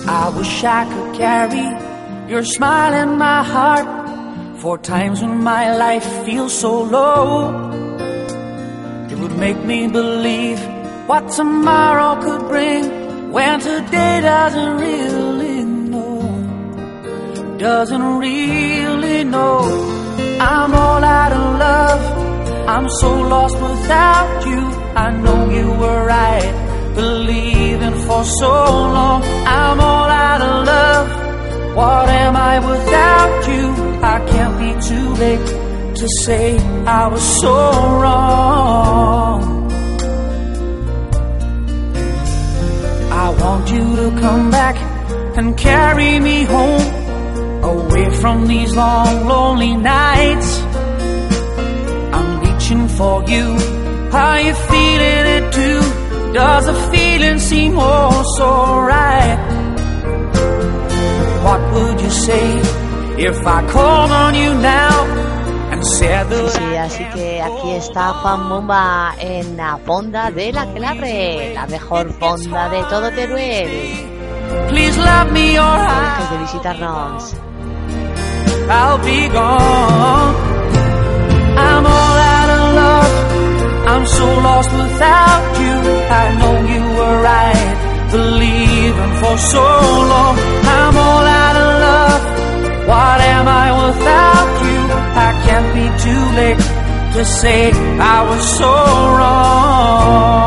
Speaker 9: I wish I could carry your smile in my heart for times when my life feels so low. It would make me believe what tomorrow could bring when today doesn't really know doesn't really know. I'm all out of love. I'm so lost without you. I know you were right, believing for so long. I'm all out of love. What am I without you? I can't be too late to say I was so wrong. I want you to come back and carry me home away from these long, lonely nights. I'm reaching for you. Are you feeling it too? Does the feeling seem oh so right? What If I called on you now the
Speaker 5: Sí, así que aquí está Juan Bomba en la fonda de la Clave, la mejor fonda de todo Teruel.
Speaker 9: please love me or
Speaker 5: No
Speaker 9: I,
Speaker 5: dejes de visitarnos.
Speaker 9: I'll be gone. I'm all out of love. I'm so lost without you. I know you were right, believing for so long. I'm all out of love. What am I without you? I can't be too late to say I was so wrong.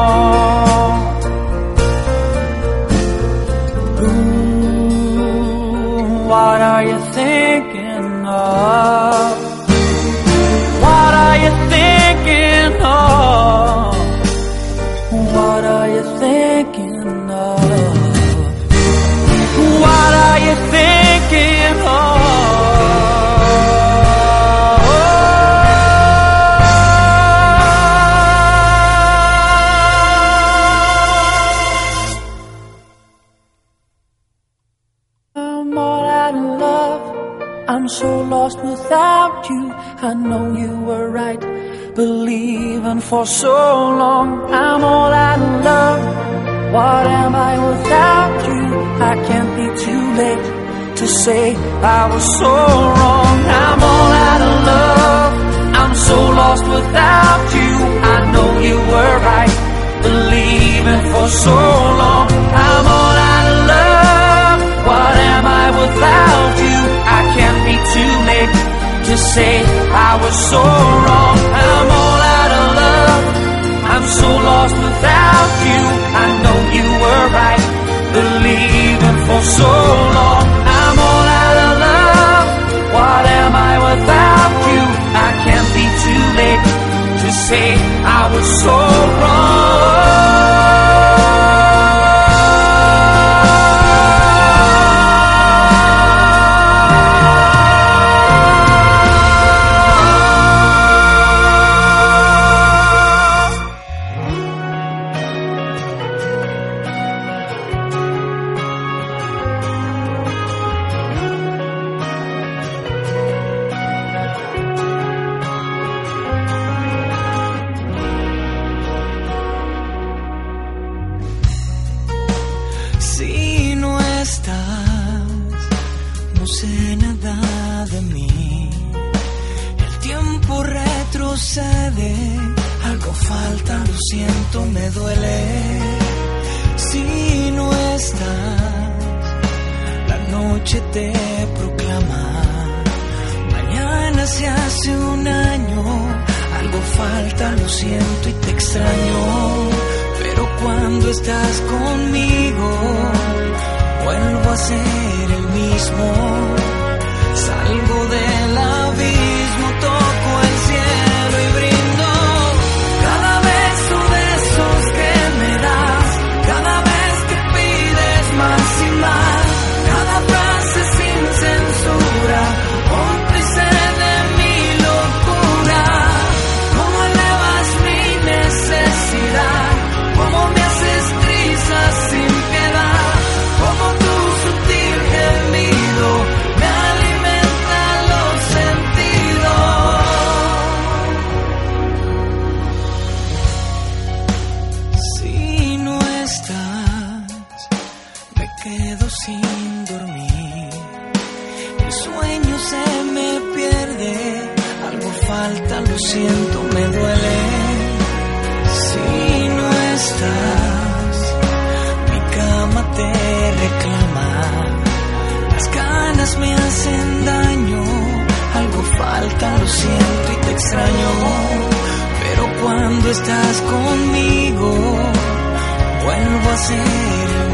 Speaker 9: Ooh, what are you thinking of? So lost without you. I know you were right, believing for so long. I'm all out of love. What am I without you? I can't be too late to say I was so wrong. I'm all out of love. I'm so lost without you. I know you were right, believing for so long. I'm all out of love. What am I without too late to say I was so wrong. I'm all out of love. I'm so lost without you. I know you were right, believing for so long. I'm all out of love. What am I without you? I can't be too late to say I was so wrong.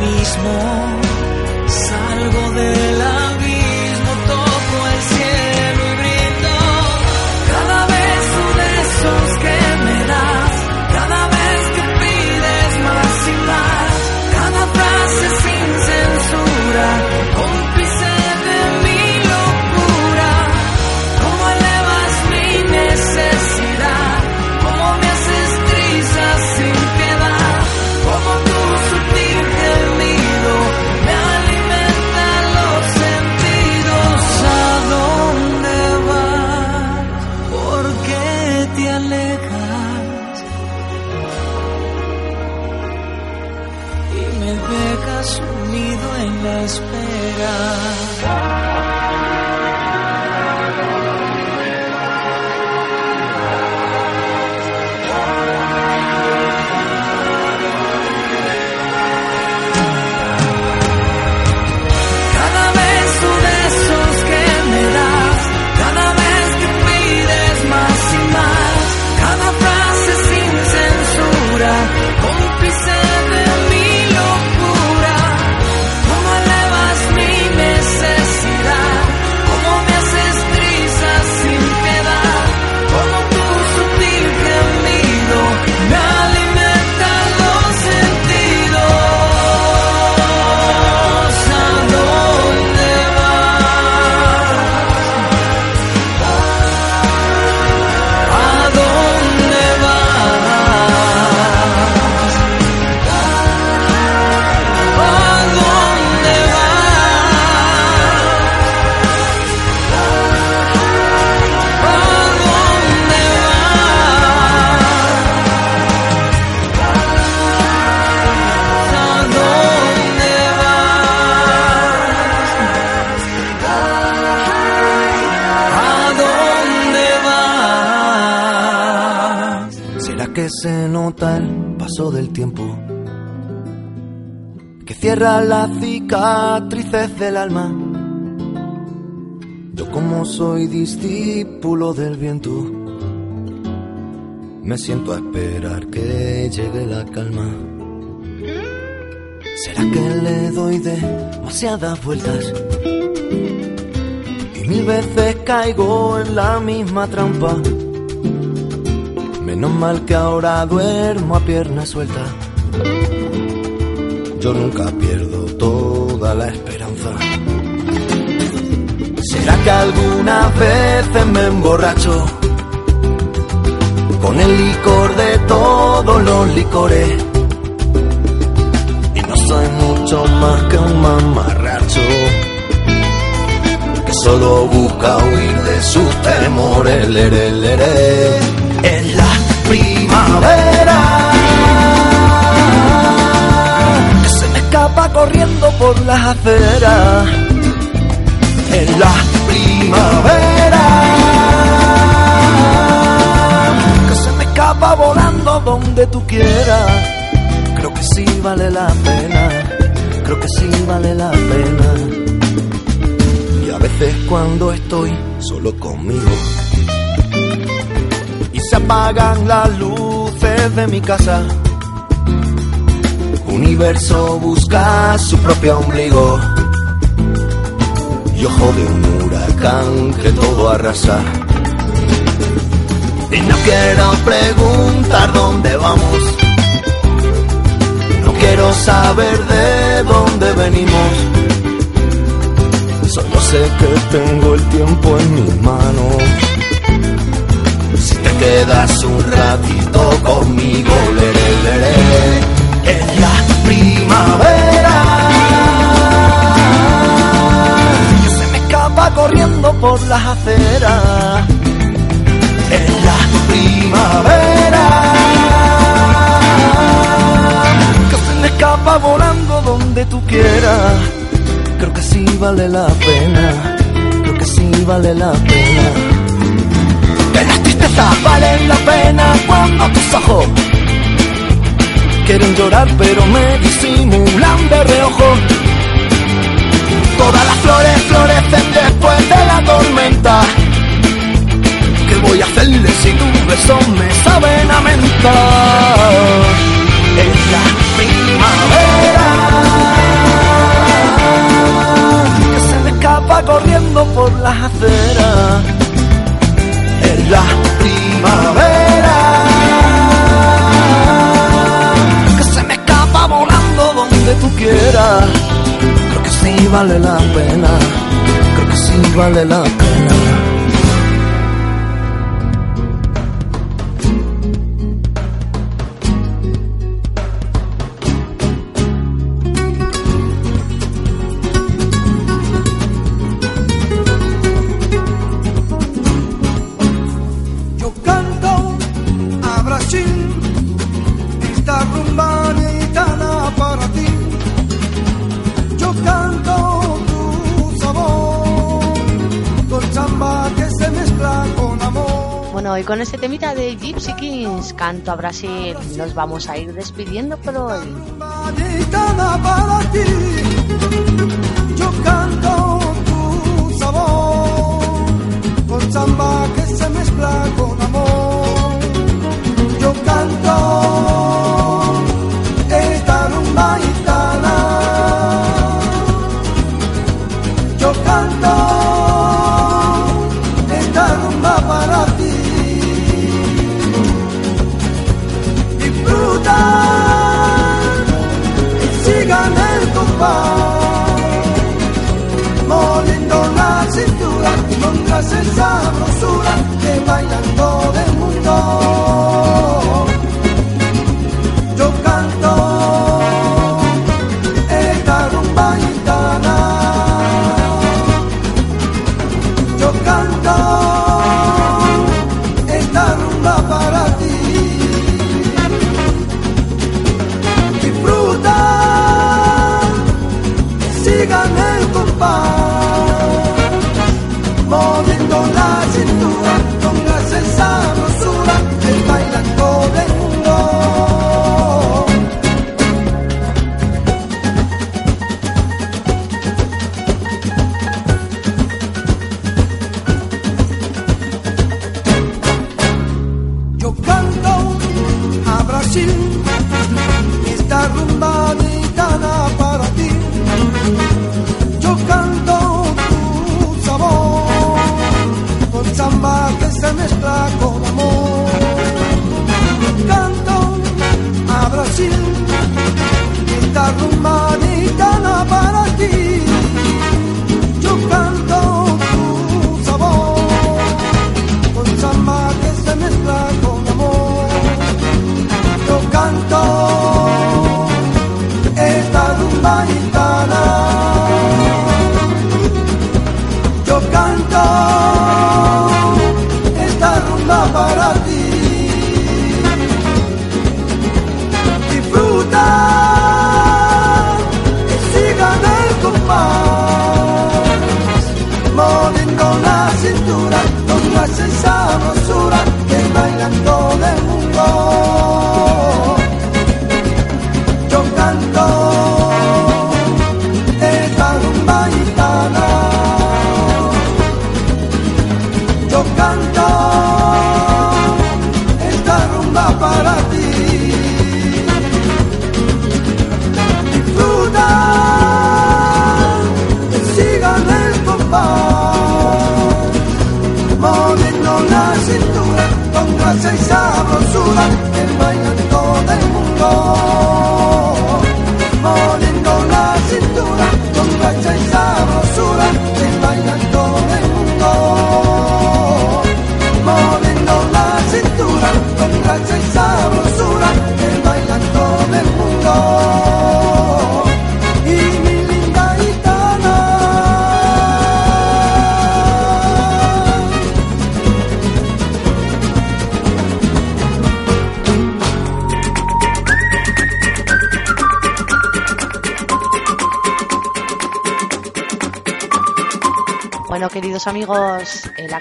Speaker 16: Mismo. Salgo del abismo, del
Speaker 12: tiempo? Que cierra las cicatrices del alma. Yo como soy discípulo del viento, me siento a esperar que llegue la calma. ¿Será que le doy demasiadas vueltas? Y mil veces caigo en la misma trampa. Menos mal que ahora duermo a pierna suelta. Yo nunca pierdo toda la esperanza. ¿Será que algunas veces me emborracho con el licor de todos los licores? Y no soy mucho más que un mamarracho que solo busca huir de sus temores. Primavera que se me escapa corriendo por las aceras. En la primavera que se me escapa volando donde tú quieras. Creo que sí vale la pena, creo que sí vale la pena. Y a veces cuando estoy solo conmigo se apagan las luces de mi casa, universo busca su propio ombligo y ojo de un huracán que todo arrasa. Y no quiero preguntar dónde vamos, no quiero saber de dónde venimos. Solo sé que tengo el tiempo en mis manos. Quedas un ratito conmigo, leré, leré, en la primavera. Que se me escapa corriendo por las aceras. En la primavera. Que se me escapa volando donde tú quieras. Creo que sí vale la pena. Creo que sí vale la pena. Tristezas valen la pena cuando tus ojos quieren llorar pero me disimulan de reojo. Todas las flores florecen después de la tormenta. ¿Qué voy a hacerle si tus besos me saben a menta? Es la primavera que se me escapa corriendo por las aceras. Es la primavera que se me escapa volando donde tú quieras. Creo que sí vale la pena, creo que sí vale la pena.
Speaker 5: Con este temita de Gypsy Kings, canto a Brasil, nos vamos a ir despidiendo por hoy.
Speaker 7: Yo canto tu sabor, con samba que se mezcla con amor. Yo canto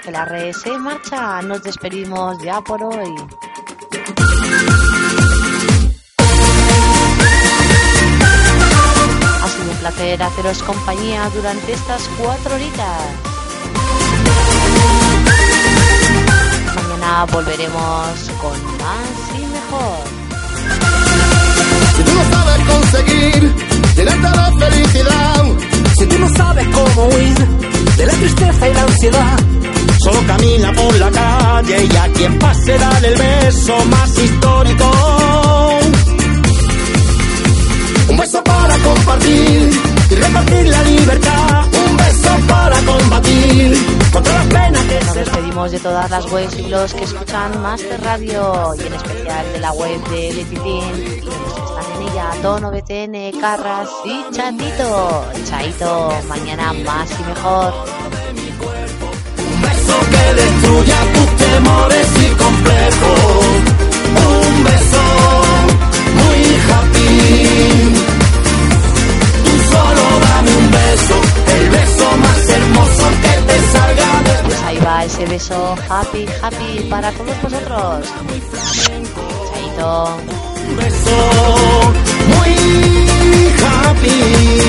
Speaker 7: que la
Speaker 5: red se marcha, nos despedimos ya por hoy. Ha sido un placer haceros compañía durante estas cuatro horitas. Mañana volveremos con más y mejor.
Speaker 1: Si tú no sabes conseguir llenarte de felicidad, si tú no sabes cómo huir de la tristeza y la ansiedad, solo camina por la calle y a quien pase dale el beso más histórico. Un beso para compartir y repartir la libertad. Un beso para combatir contra las penas que
Speaker 5: Nos despedimos de todas las webs y blogs que escuchan Master Radio y en especial de la web de Letitín y de los que están en ella, Tono, BTN, Carras y Chatito. Chaito, mañana más y mejor.
Speaker 1: Que destruya tus temores y complejos. Un beso muy happy. Tú solo dame un beso, el beso más hermoso que te salga de
Speaker 5: Pues ahí va ese beso happy, happy para todos vosotros. Chaito.
Speaker 1: Muy happy.